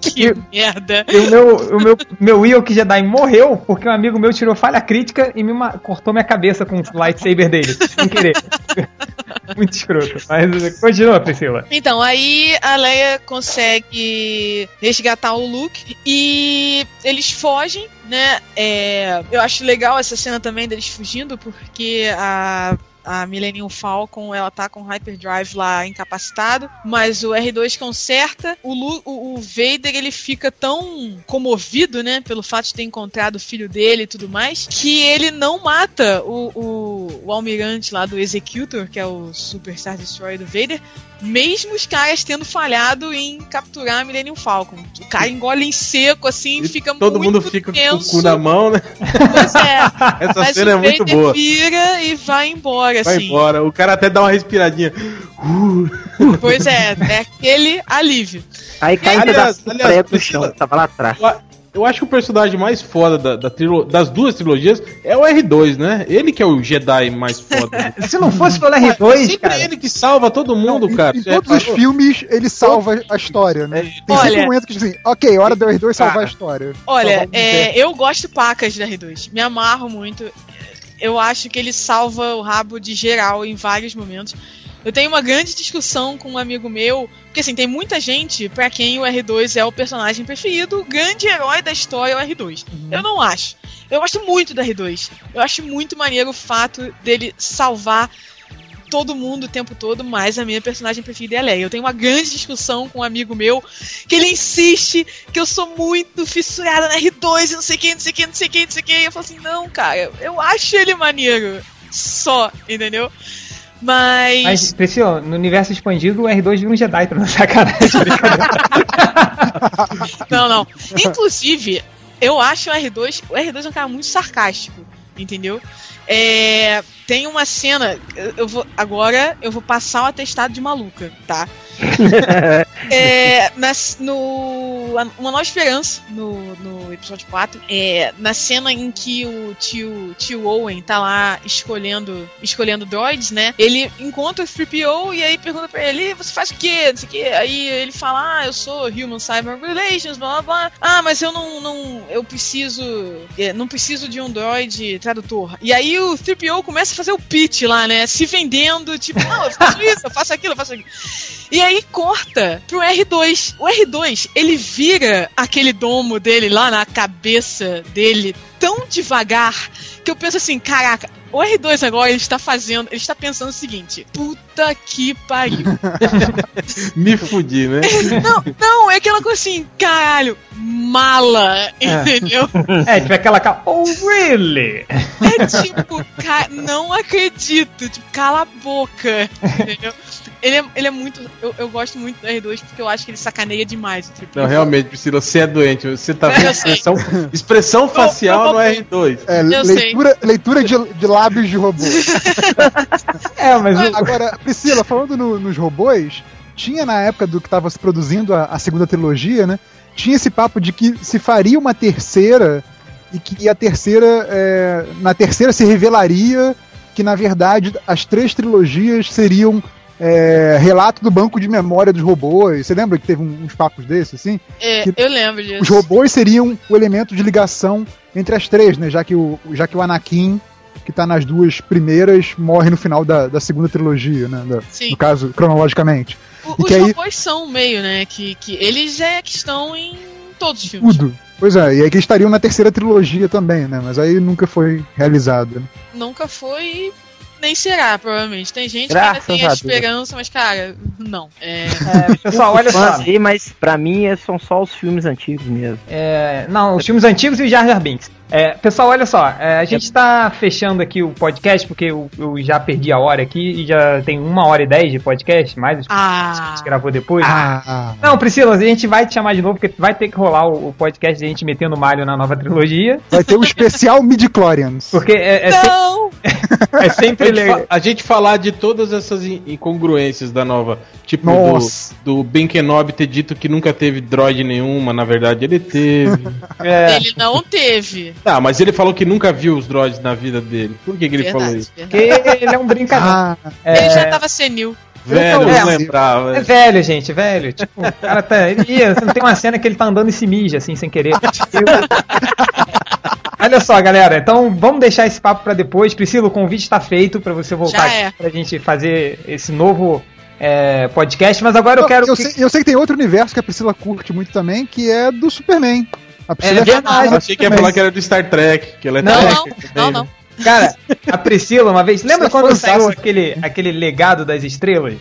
Que merda. E o meu, o meu, meu Ewok Jedi morreu porque um amigo meu tirou falha crítica e me cortou minha cabeça com o lightsaber dele, sem querer. Muito escroto. Mas continua, Priscila. Então, aí a Leia consegue resgatar o Luke e eles fogem, né? É, eu acho legal essa cena também deles fugindo, porque a. A Millennium Falcon, ela tá com o Hyperdrive lá incapacitado, mas o R2 conserta. O, Lu, o, o Vader, ele fica tão comovido, né, pelo fato de ter encontrado o filho dele e tudo mais, que ele não mata o, o, o almirante lá do Executor, que é o Super Star Destroyer do Vader, mesmo os caras tendo falhado em capturar a Millennium Falcon. O cara engole em seco, assim, E fica Todo muito mundo fica com o tenso. cu na mão, né? Pois é. Essa Mas cena é muito boa. vira e vai embora, Vai assim. embora. O cara até dá uma respiradinha. Uh. Pois é, é aquele alívio. Aí cai um Aliás, aliás, no Priscila- chão, tava lá atrás. Eu acho que o personagem mais foda da, da trilo- das duas trilogias é o R2, né? Ele que é o Jedi mais foda. Se não fosse pelo É R2, sempre cara. ele que salva todo mundo, Em- cara. Em, já todos os reparou? filmes, ele salva a história, né? Tem sempre Olha- um momento que diz assim, ok, hora do R2 salvar Cara. a história. Olha, Salvar o é, eu gosto pacas da R2. Me amarro muito. Eu acho que ele salva o rabo de geral em vários momentos. Eu tenho uma grande discussão com um amigo meu, porque assim, tem muita gente pra quem o R2 é o personagem preferido, o grande herói da história é o R2. Eu não acho. Eu gosto muito do R2. Eu acho muito maneiro o fato dele salvar todo mundo o tempo todo, mas a minha personagem preferida é a Leia. Eu tenho uma grande discussão com um amigo meu que ele insiste que eu sou muito fissurada na R2 e não sei o que, não sei o que, não sei o que, não sei o que. E eu falo assim, não, cara, eu acho ele maneiro. Só, entendeu? Mas. Mas, Priscila, no universo expandido, o R2 vira um Jedi pra não sacanagem. Não, não. Inclusive, eu acho o R2. O R2 é um cara muito sarcástico, entendeu? É, tem uma cena. eu- Eu vou, agora eu vou passar o atestado de maluca, tá? É, nas- no Uma Nova Esperança, no, no episódio 4, é, na cena em que o tio, tio Owen tá lá escolhendo, escolhendo droids, né? Ele encontra o 3PO e aí pergunta pra ele: "E você faz o quê? Não sei o quê. Aí ele fala: Ah, eu sou Human Cyber Relations, blá blá blá. Ah, mas eu não. não eu preciso. é, não preciso de um droid tradutor. E aí o 3PO começa a fazer o pitch lá, né? Se vendendo, tipo, não, eu faço isso, eu faço aquilo, eu faço aquilo. E aí corta pro R2. O R2, ele vira aquele domo dele lá na cabeça dele tão devagar que eu penso assim, caraca, o R2 agora ele está fazendo, ele está pensando o seguinte: puta que pariu. Me fudi, né? não, não, é aquela coisa assim, caralho, mala, entendeu? É, tipo aquela cara. Oh, really? É tipo, não acredito, tipo, cala a boca, entendeu? Ele é, ele é muito. Eu, eu gosto muito do R2 porque eu acho que ele sacaneia demais o triplo. Não, realmente, Priscila, você é doente. Você tá vendo expressão, expressão facial no R2. É, leitura, leitura de, de lábios de robô. É, mas Agora, Priscila, falando no- nos robôs, tinha na época do que estava se produzindo a, a segunda trilogia, né? Tinha esse papo de que se faria uma terceira e que a terceira, é, na terceira se revelaria que na verdade as três trilogias seriam é, relato do banco de memória dos robôs. Você lembra que teve uns papos desses, assim? É, Que eu lembro disso. Os robôs seriam o elemento de ligação entre as três, né? Já que o, já que o Anakin, que tá nas duas primeiras, morre no final da, da segunda trilogia, né? Da- Sim. no caso, cronologicamente. O- e os que aí- robôs são meio, né? Que, que eles é que estão em todos os filmes. Tudo. Pois é, e aí que eles estariam na terceira trilogia também, né? Mas aí nunca foi realizado. né? Nunca foi nem será, provavelmente. Tem gente Graças que ainda tem a esperança, mas, cara, não. É, Pessoal, olha só. aí, mas pra mim é- são só os filmes antigos mesmo. É, não, os filmes antigos e o Jar Jar Binks. É, pessoal, olha só, é, a gente tá fechando aqui o podcast, porque eu, eu já perdi a hora aqui e já tem uma hora e dez de podcast, mais os que a ah, gente gravou depois. Ah, Não, Priscila, a gente vai te chamar de novo, porque vai ter que rolar o, o podcast de a gente metendo malho na nova trilogia. vai ter o especial Midi-Chlorians. Porque é, é, se- não! é A sempre gente, legal. fa- a gente falar de todas essas in- incongruências da nova. Tipo, Nossa. do, do Ben Kenobi ter dito que nunca teve droid nenhuma, na verdade ele teve. É, Ele não teve. Ah, mas ele falou que nunca viu os droids na vida dele. Por que, que ele falou Verdade, isso? porque verdade. ele é um brincador. Ah, Ele já É, tava senil. Velho, eu É, não lembrava. é velho, gente, velho. Tipo, o cara tá. Ele ia, tem uma cena que ele tá andando e se mija, assim, sem querer. Olha só, galera. Então vamos deixar esse papo pra depois. Priscila, o convite tá feito pra você voltar Já é. aqui pra gente fazer esse novo é, podcast. Mas agora eu quero. eu, que- sei, eu sei que tem outro universo que a Priscila curte muito também, que é do Superman. A Priscila É verdade. Eu achei que ia falar que era do Star Trek. Que ela é Não, Não, não, não. Cara, a Priscila, uma vez. Lembra é quando saiu aquele, aquele legado das estrelas?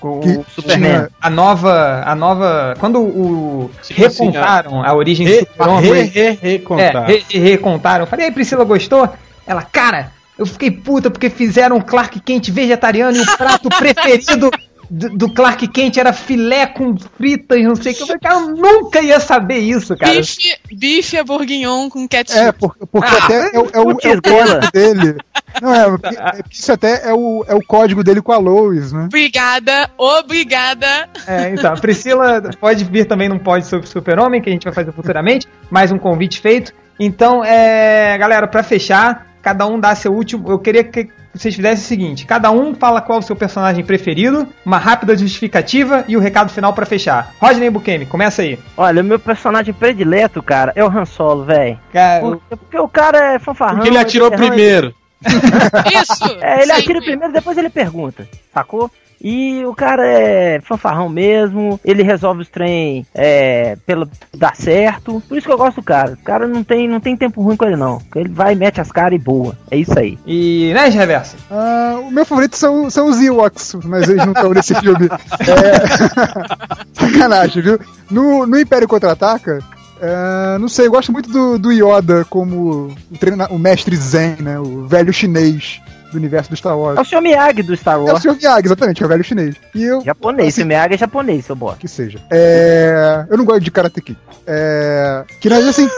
Com Que o Superman. a nova. A nova. Quando o. Sim, recontaram a origem do Re, Super-Homem. re, re, recontar. É, re- recontaram. Eu falei, aí, Priscila, gostou? Ela, cara, eu fiquei puta porque fizeram um Clark Kent vegetariano e o prato preferido do, do Clark Kent era filé com fritas, não sei o que. Eu falei, cara, eu nunca ia saber isso, cara. Bife, bife a bourguignon com ketchup. É, porque, porque Ah, até é, o- é o, é o código dele. Não, é, porque- é isso até é o, é o código dele com a Lois, né? Obrigada, obrigada. É, então, a Priscila pode vir também num pod sobre Super-Homem, que a gente vai fazer futuramente. Mais um convite feito. Então, é, galera, pra fechar, cada um dá seu último. Eu queria que vocês fizessem o seguinte: cada um fala qual é o seu personagem preferido, uma rápida justificativa e o recado final pra fechar. Rodney Bukemi, começa aí. Olha, o meu personagem predileto, cara, é o Han Solo, velho. Cara, Porque, porque o cara é fanfarrão. Porque ele atirou é primeiro. Isso! É, ele Sempre. atira primeiro, depois ele pergunta, sacou? E o cara é fanfarrão mesmo, ele resolve os trem é, pelo dar certo. Por isso que eu gosto do cara. O cara não tem, não tem tempo ruim com ele, não. Ele vai, mete as caras e boa. É isso aí. e, né, Reverso? Ah, o meu favorito são, são os Ewoks, mas eles não estão nesse filme. É... Sacanagem, viu? No, no Império Contra-Ataca, é, não sei, eu gosto muito do, do Yoda como o, treina, o mestre Zen, né? O velho chinês do universo do Star Wars. É o Sr. Miyagi do Star É o Wars. Sr. Miyagi, exatamente, é o velho chinês. E eu, Japonês, Assim- o Miyagi é japonês, seu bosta. que seja. É, eu não gosto de Karate Kid. É, que nós assim.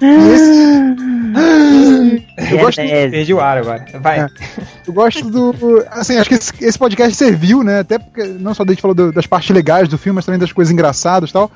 e esse- eu gosto, Genésio. Perdi o ar agora. Vai. É. eu gosto do. Assim, acho que esse, esse podcast serviu, né? Até porque não só a gente falou do- das partes legais do filme, mas também das coisas engraçadas e tal.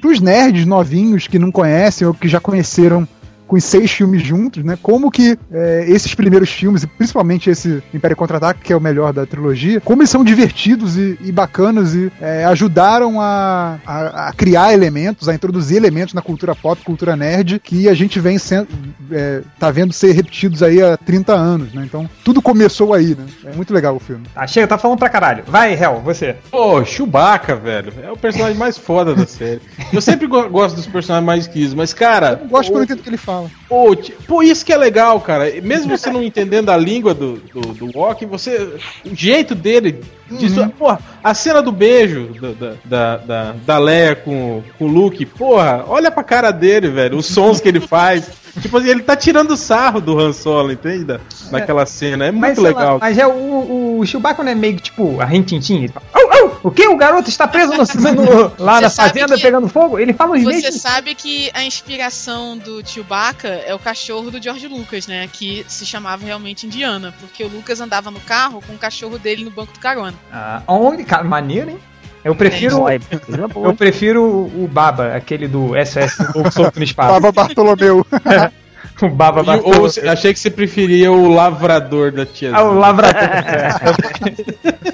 Pros nerds novinhos que não conhecem ou que já conheceram com os seis filmes juntos, né? Como que é, esses primeiros filmes, e principalmente esse Império Contra-Ataque, que é o melhor da trilogia, como eles são divertidos e, e bacanas e é, ajudaram a, a- a criar elementos, a introduzir elementos na cultura pop, cultura nerd, que a gente vem sendo, é, tá vendo ser repetidos aí há 30 anos, né? Então, tudo começou aí, né? É muito legal o filme. Tá, chega, tá falando pra caralho. Vai, Hel, você. Pô, Chewbacca, velho. É o personagem mais foda da série. Eu sempre go- gosto dos personagens mais esquisos, mas, cara. Eu gosto o- quando eu entendo o que ele fala. Pô, ti- pô, isso que é legal, cara. Mesmo você não entendendo a língua do, do, do você. O jeito dele. Disso, Uhum. Porra, a cena do beijo da, da, da, da, da Leia com, com o Luke, porra, olha pra cara dele, velho. Os sons que ele faz. Tipo assim, ele tá tirando sarro do Han Solo, entende? Da- Naquela cena. É muito Mas, sei lá, legal. mas é o, o Chewbacca não é meio que tipo a Rintintim. Ele fala, "Au, au, o que? O garoto está preso no- no- lá Você na sabe fazenda que- pegando fogo? Ele fala uns Você mesmos. sabe que a inspiração do Chewbacca é o cachorro do George Lucas, né? Que se chamava realmente Indiana, porque o Lucas andava no carro com o cachorro dele no banco do carona. Ah, onde? Cara, maneiro, hein? Eu prefiro. É coisa boa. Eu prefiro o Baba, aquele do SS, o solto no espaço. Baba Bartolomeu. o Baba E- ou Bartolomeu. você- achei que você preferia o lavrador da tia. Ah, o lavrador. é.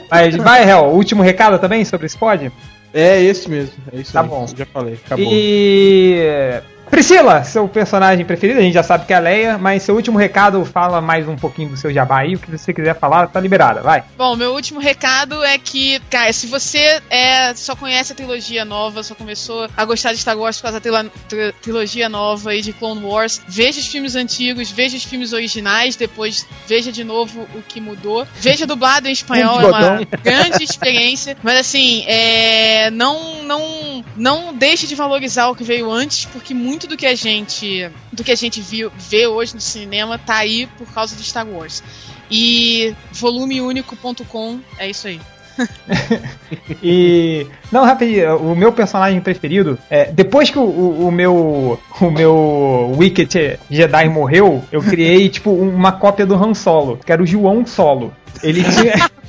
Mas vai, Hel, último recado também sobre esse pod? É esse mesmo. É isso Tá aí. bom. Já falei. Acabou. E. Priscila, seu personagem preferido, a gente já sabe que é a Leia, mas seu último recado fala mais um pouquinho do seu jabá aí, o que você quiser falar, tá liberada, vai. Bom, meu último recado é que, cara, se você é, só conhece a trilogia nova, só começou a gostar de Star Wars por causa da tri- trilogia nova e de Clone Wars, veja os filmes antigos, veja os filmes originais, depois veja de novo o que mudou. Veja dublado em espanhol, é uma grande experiência. Mas assim, é, não, não, não deixe de valorizar o que veio antes, porque muito do que a gente, do que a gente viu, vê hoje no cinema tá aí por causa de Star Wars. E volumeúnico.com é isso aí. E. Não, rapidinho, o meu personagem preferido, é, depois que o, o, o meu. O meu Wicked Jedi morreu, eu criei, tipo, uma cópia do Han Solo, que era o João Solo. Ele tinha.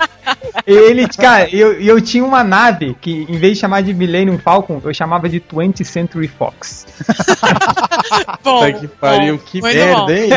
Ele, cara, eu, eu tinha uma nave que, em vez de chamar de Millennium Falcon, eu chamava de 20th Century Fox. Bom, Puta que pariu, bom, que merda, hein?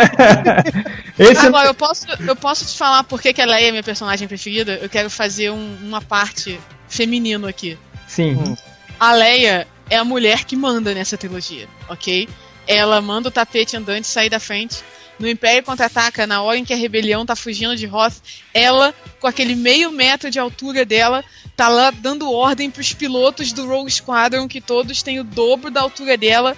Esse Agora, eu posso, eu posso te falar por que que a Leia é minha personagem preferida? Eu quero fazer um- uma parte feminino aqui. Sim. A Leia é a mulher que manda nessa trilogia, ok? Ela manda o tapete andante sair da frente. No Império Contra-Ataca, na hora em que a rebelião tá fugindo de Hoth, ela, com aquele meio metro de altura dela, tá lá dando ordem pros pilotos do Rogue Squadron, que todos têm o dobro da altura dela,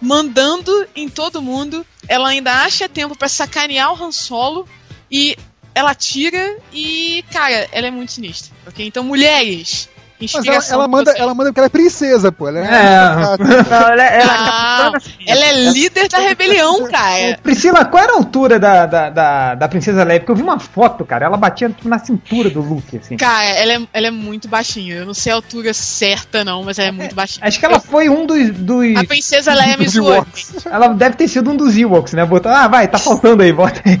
mandando em todo mundo. Ela ainda acha tempo pra sacanear o Han Solo e ela tira e, cara, ela é muito sinistra, ok? Então, mulheres, Mas ela, ela manda, ela manda porque ela é princesa, pô. Ela é. Não, ela, ela Ah, ela é líder da rebelião, cara. Priscila, qual era a altura da, da, da, da Princesa Leia? Porque eu vi uma foto, cara, ela batia tipo, na cintura do Luke, assim. Cara, ela é, ela é muito baixinha. Eu não sei a altura certa, não, mas ela é muito baixinha. Acho que ela foi um dos. dos A princesa Leia zoou. Ewoks. Ela deve ter sido um dos Ewoks, né? Botou, ah, vai, tá faltando aí, bota aí.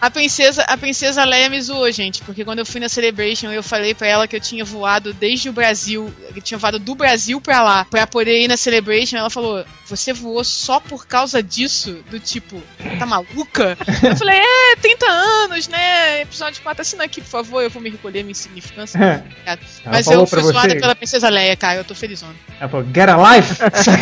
A princesa, a princesa Leia me zoou, gente, porque quando eu fui na Celebration, eu falei pra ela que eu tinha voado desde o Brasil, que eu tinha voado do Brasil pra lá, pra poder ir na Celebration. Ela falou: "Você voou só por causa disso?" Do tipo, tá maluca? Eu falei: "É, 30 anos, né? Episódio 4, assina aqui, por favor, eu vou me recolher minha insignificância." Obrigada. Ela Mas eu fui zoada você? pela princesa Leia, cara, eu tô felizona. Ela falou, get a life!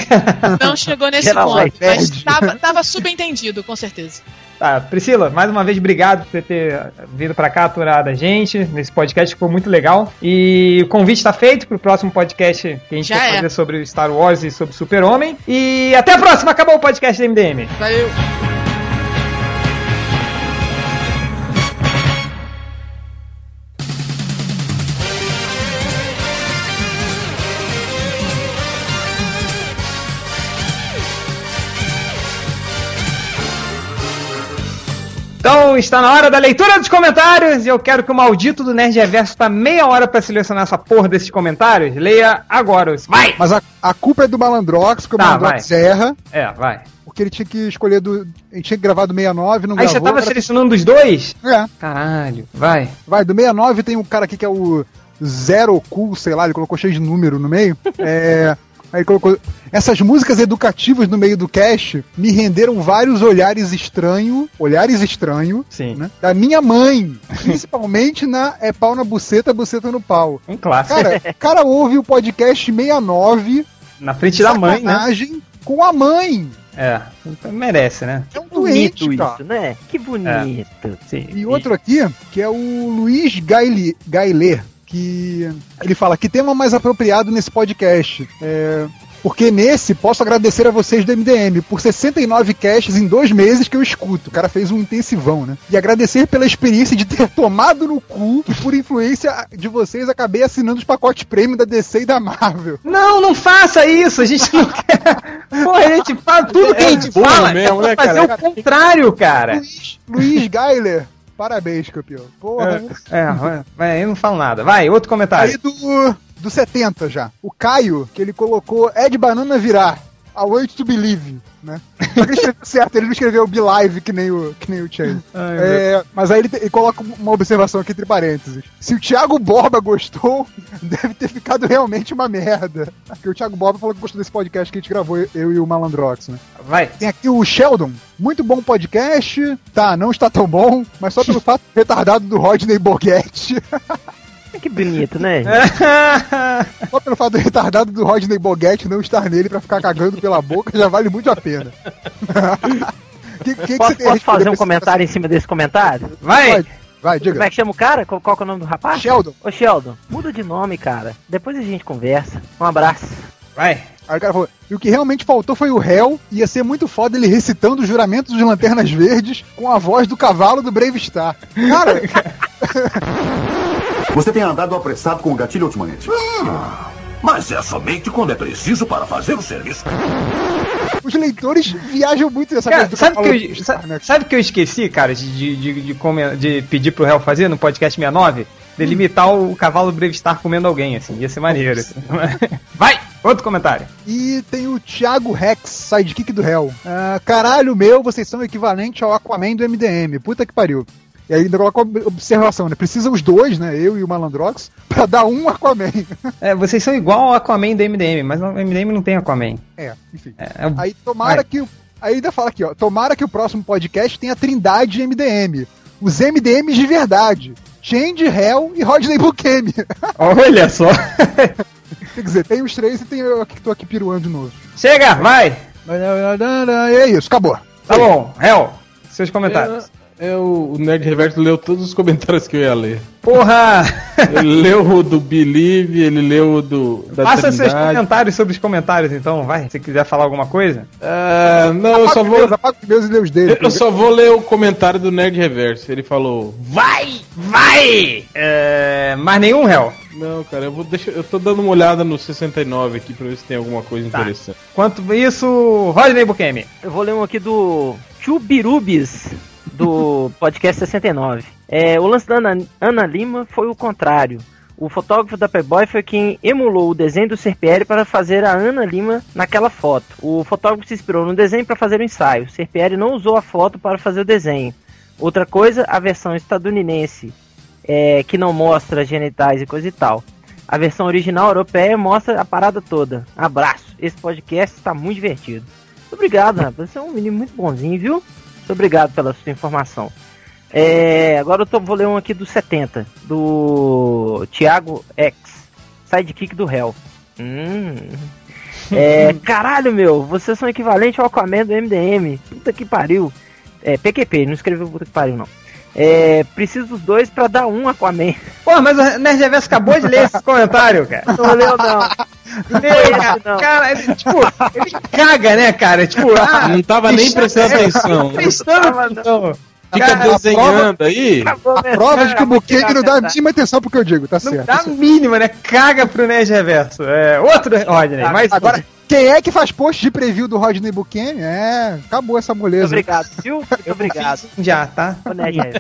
Não chegou nesse Get a ponto, life, mas tava, tava subentendido, com certeza. Tá, Priscila, mais uma vez, obrigado por você ter vindo pra cá, aturar da gente, nesse podcast que foi muito legal. E o convite tá feito pro próximo podcast que a gente Já vai é. fazer sobre Star Wars e sobre Super-Homem. E até a próxima, acabou o podcast da MDM. Valeu! Então está na hora da leitura dos comentários e eu quero que o maldito do Nerd Reverso tá meia hora pra selecionar essa porra desses comentários. Leia agora. os- Vai! Mas a, a culpa é do Malandrox, porque Tá, o Malandrox erra. É, vai. Porque ele tinha que escolher do. Ele tinha que gravar do 69, não Aí você gravou. tava agora- selecionando dos dois? É. Caralho, vai. Vai, do 69 tem um cara aqui que é o Zero Cool, sei lá, ele colocou cheio de número no meio. É. Aí colocou. Essas músicas educativas no meio do cast me renderam vários olhares estranhos. Olhares estranhos. Sim. Né, da minha mãe. Principalmente na É Pau na Buceta, Buceta no Pau. Um clássico. Cara, o cara ouve o podcast 69. Na frente da mãe, né? Com a mãe. É, então merece, né? É um bonito doente, cara. isso, né? Que bonito. Sim. E outro aqui, que é o Luiz Gaile, Gailer, que ele fala que tema mais apropriado nesse podcast. É, porque nesse posso agradecer a vocês do MDM por 69 casts em dois meses que eu escuto. O cara fez um intensivão, né? E agradecer pela experiência de ter tomado no cu que por influência de vocês acabei assinando os pacotes prêmio da DC e da Marvel. Não, não faça isso, a gente não quer. Porra, a gente fala tudo que a gente burro fala mesmo, é né, fazer cara? o contrário, cara. Luiz, Luiz Gailer, parabéns, campeão. Porra, É, vai, vai, eu não falo nada. Vai, outro comentário. Aí do, do 70 já. O Caio, que ele colocou é de banana virar. I want to believe, né? Só que ele escreveu certo, ele não escreveu Believe que nem o, que nem o Chase. Ai, É, mas aí ele, ele coloca uma observação aqui entre parênteses. Se o Thiago Borba gostou, deve ter ficado realmente uma merda. Porque o Thiago Borba falou que gostou desse podcast que a gente gravou, eu e o Malandrox, né? Vai. Tem aqui o Sheldon. Muito bom podcast. Tá, não está tão bom, mas só pelo fato retardado do Rodney Borghetti. Que bonito, né? Só pelo fato do retardado do Rodney Boguete não estar nele pra ficar cagando pela boca já vale muito a pena. que, que que posso você tem a posso fazer um comentário em cima desse comentário? Vai! Pode. Vai, diga. Como é que chama o cara? Qual, qual que é o nome do rapaz? Sheldon. Ô Sheldon, muda de nome, cara. Depois a gente conversa. Um abraço. Vai! Aí o cara falou, e o que realmente faltou foi o réu, ia ser muito foda ele recitando os juramentos de Lanternas Verdes com a voz do cavalo do Brave Star. Cara, Você tem andado apressado com o gatilho ultimamente. Mas é somente quando é preciso para fazer o serviço. os leitores viajam muito nessa Cara, coisa do sabe o que, eu, sabe o que eu esqueci, cara, de, de, de, de pedir pro réu fazer no podcast 69? Delimitar o cavalo Brave Star comendo alguém, assim, ia ser maneiro. assim. Vai! Outro comentário. E tem o Thiago Rex, sidekick do réu. Ah, caralho meu, vocês são equivalente ao Aquaman do MDM. Puta que pariu. E aí ainda coloca uma observação, né? Precisa os dois, né? Eu e o Malandrox, pra dar um Aquaman. É, vocês são igual ao Aquaman do MDM, mas o MDM não tem Aquaman. É, enfim. É, é- Aí tomara Vai. que. o- Aí ainda fala aqui, ó. Tomara que o próximo podcast tenha trindade MDM. Os MDMs de verdade. Change, Hell e Rodney Bukemi. Olha só! Quer dizer, tem os três e tem eu que tô aqui piruando de novo. Chega, vai! E é isso, acabou. Tá bom, réu, seus comentários. É, o, Nerd Reverso leu todos os comentários que eu ia ler. Porra! Ele leu o do Believe, ele leu o do da Faça seus Trindade. comentários sobre os comentários, então, vai. Se quiser falar alguma coisa. Ah, não, eu só vou. Apaga os meus e lê os dele. Eu só vou ler o comentário do Nerd Reverso. Ele falou. Vai! Vai! É, mais nenhum, réu? Não, cara, eu vou deixar. Eu tô dando uma olhada no 69 aqui pra ver se tem alguma coisa Tá. interessante. Quanto isso, Rodney Bukemi. Eu vou ler um aqui do Chubirubis, do podcast 69. É, o lance da Ana, Ana Lima foi o contrário. O fotógrafo da Playboy foi quem emulou o desenho do Serpieri para fazer a Ana Lima naquela foto. O fotógrafo se inspirou no desenho para fazer o ensaio. Serpieri não usou a foto para fazer o desenho. Outra coisa, a versão estadunidense, é, que não mostra genitais e coisa e tal. A versão original europeia mostra a parada toda. Abraço. Esse podcast está muito divertido. Obrigado, rapaz. Você é um menino muito bonzinho, viu? Muito obrigado pela sua informação. É, agora eu tô, vou ler um aqui do 70, do Thiago X, sidekick do Hell. Hum. É, caralho, meu, vocês são equivalente ao Aquaman do MDM. Puta que pariu. É, PQP, não escreveu puta que pariu, não. É, preciso dos dois pra dar um Aquaman. Pô, mas o Nerd Reverso acabou de ler esse comentário, cara. Não leu, não. Lê, cara. não. Cara, ele, tipo, ele caga, né, cara? Tipo, ah, Não tava nem prestando é, atenção. Prestando atenção. Fica Cara, desenhando aí. Prova de que o Bukemi não dá a mínima atenção pro que eu digo, tá Não certo. dá a mínima, né? Caga pro Nerd Reverso. É, outro Rodney, mais um. Agora, quem é que faz post de preview do Rodney Bukemi? É, acabou essa moleza. Obrigado, viu? Muito obrigado. Já, tá? Ô, Nerd, é,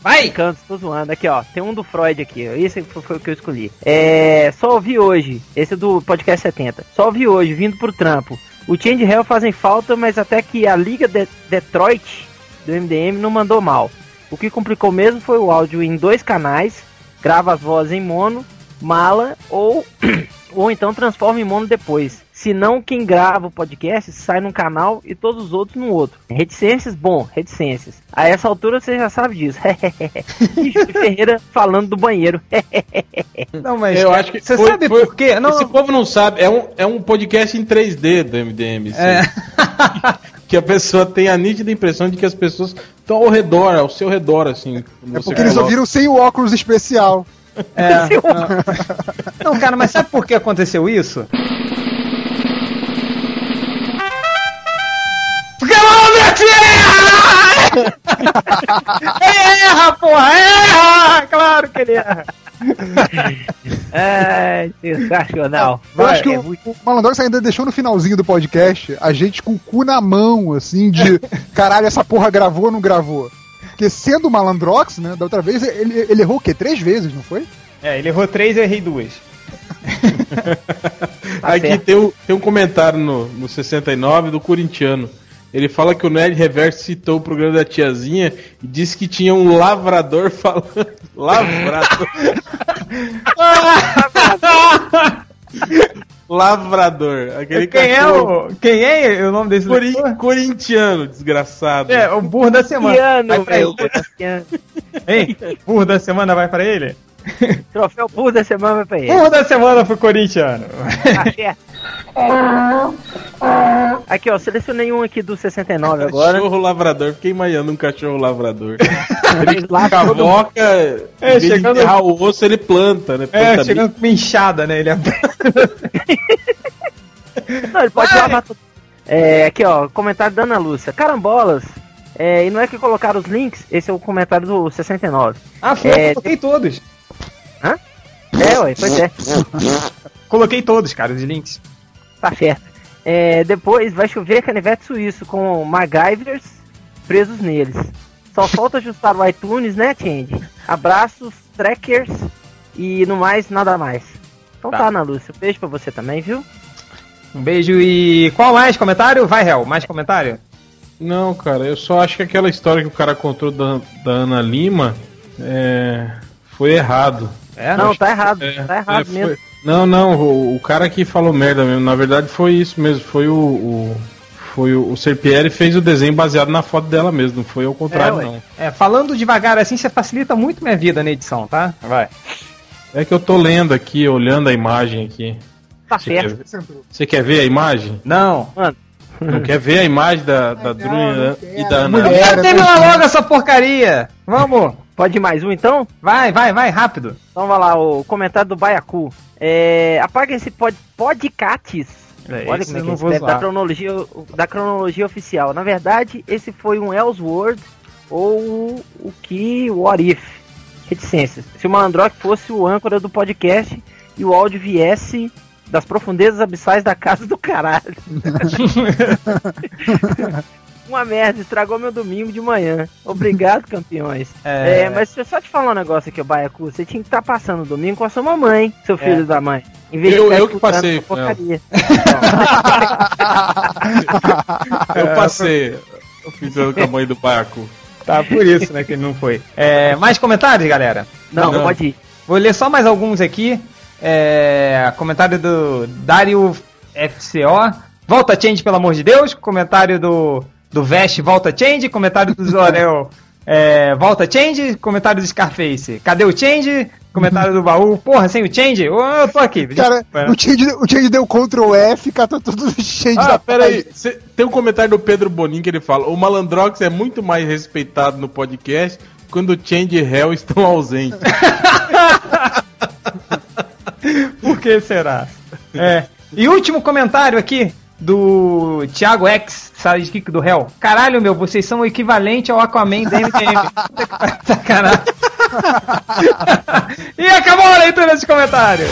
Vai! brincando, tô zoando. Aqui, ó. Tem um do Freud aqui. Esse foi, foi o que eu escolhi. É. Só ouvi hoje. Esse é do podcast 70. Só ouvi hoje, vindo pro trampo. O Change Hell fazem falta, mas até que a Liga de Detroit do MDM não mandou mal. O que complicou mesmo foi o áudio em dois canais, grava as vozes em mono, mala ou ou então transforma em mono depois. Se não, quem grava o podcast sai num canal e todos os outros no outro. Reticências? Bom, reticências. A essa altura você já sabe disso. e Júlio Ferreira falando do banheiro. Não, mas Eu acho que você foi- sabe foi- por quê? Não, Esse povo não sabe. É um, é um podcast em 3D do MDM. É. que a pessoa tem a nítida impressão de que as pessoas estão ao redor, ao seu redor, assim. É porque eles coloca. ouviram sem o óculos especial. É, não. Não, cara, mas sabe por que aconteceu isso? Porque o erra! erra, porra! Erra! Claro que ele erra! é, sensacional. Eu Vai, acho que é o, muito- o Malandrox ainda deixou no finalzinho do podcast a gente com o cu na mão, assim, de caralho, essa porra gravou ou não gravou? Porque sendo o Malandrox, né, da outra vez, ele, ele errou o quê? Três vezes, não foi? É, ele errou três e eu errei duas. Aqui certo. tem, um- tem um comentário no, no 69 do corintiano. Ele fala que o Nerd Reverso citou o programa da tiazinha e disse que tinha um lavrador falando. Lavrador. lavrador. Aquele Quem é cachorro o. Quem é o nome desse leitor? corintiano, desgraçado. É, o burro da semana. Ele. Hein? Burro da semana vai pra ele? Troféu burro da semana vai pra ele. Burro da semana pro corintiano. Aqui, ó, selecionei um aqui do 69 agora. Cachorro lavrador, fiquei imaginando um cachorro lavrador. Ele Cavoca, É, em vez de chegando- enterrar o osso, ele planta, né? É, Planta chegando com uma inchada, né? Ele Não, ele pode lavar tudo. É, aqui, ó, comentário da Ana Lúcia. Carambolas. É, e não é que colocaram os links, esse é o comentário do 69. Ah, foi, É, eu coloquei todos. É, ué, pois é. Coloquei todos, cara, os links. Tá certo. É, depois vai chover canivete suíço com MacGyvers presos neles. Só falta ajustar o iTunes, né, Change? Abraços, trackers e no mais, nada mais. Então tá, Tá. Ana Lúcia. Beijo pra você também, viu? Um beijo e. Qual mais comentário? Vai, Hel, mais comentário? Não, cara, eu só acho que aquela história que o cara contou da, da Ana Lima é, foi errado. É, não, tá errado. É, tá errado é, foi- mesmo. Não, não, o, o cara que falou merda mesmo. Na verdade foi isso mesmo. Foi o. o foi o, o Serpieri fez o desenho baseado na foto dela mesmo, não foi ao contrário, ué. não. É, falando devagar assim, você facilita muito minha vida na edição, tá? Vai. É que eu tô lendo aqui, olhando a imagem aqui. Tá Você quer, você quer ver a imagem? Não. Mano. Não quer ver a imagem da, da Drunha e da Ana? Mulher, Era, termina né? logo essa porcaria! Vamos! Pode ir mais um então? Vai, vai, vai, rápido. Então vai lá, o comentário do Baiacu. É, apaga esse pod, podcasts. É, Olha como é que não escreve, da cronologia, da cronologia oficial. Na verdade, esse foi um Ellsworth ou o que What If. Reticências. Se o Malandrox fosse o âncora do podcast e o áudio viesse das profundezas abissais da casa do caralho. Uma merda, estragou meu domingo de manhã. Obrigado, campeões. É. É, mas deixa eu só te falar um negócio aqui, ô Baiacu. Você tinha que estar passando o domingo com a sua mamãe, seu filho É. da mãe. Em vez Eu- ficar eu que passei porcaria. Eu passei. Eu fiz com a mãe do Baco. Tá, por isso, né, que ele não foi. É, mais comentários, galera? Não, Não. pode ir. Vou ler só mais alguns aqui. É, comentário do Dario FCO. Volta Change, pelo amor de Deus. Comentário do, do Vest, volta Change. Comentário do Zorel, é, volta Change. Comentário do Scarface, cadê o Change? Comentário do baú, porra, sem o Change? Ô, Eu tô aqui. Cara, o change, o change deu Ctrl F, catou todos os changes Ah, da pera aí. Cê- tem um comentário do Pedro Bonin que ele fala: o Malandrox é muito mais respeitado no podcast quando o Change e Hell estão ausentes. Por que será? É. E último comentário aqui do Thiago X, sidekick do Hell. Caralho, meu, vocês são o equivalente ao Aquaman da MDM. Sacanagem. e acabou a leitura desse comentário.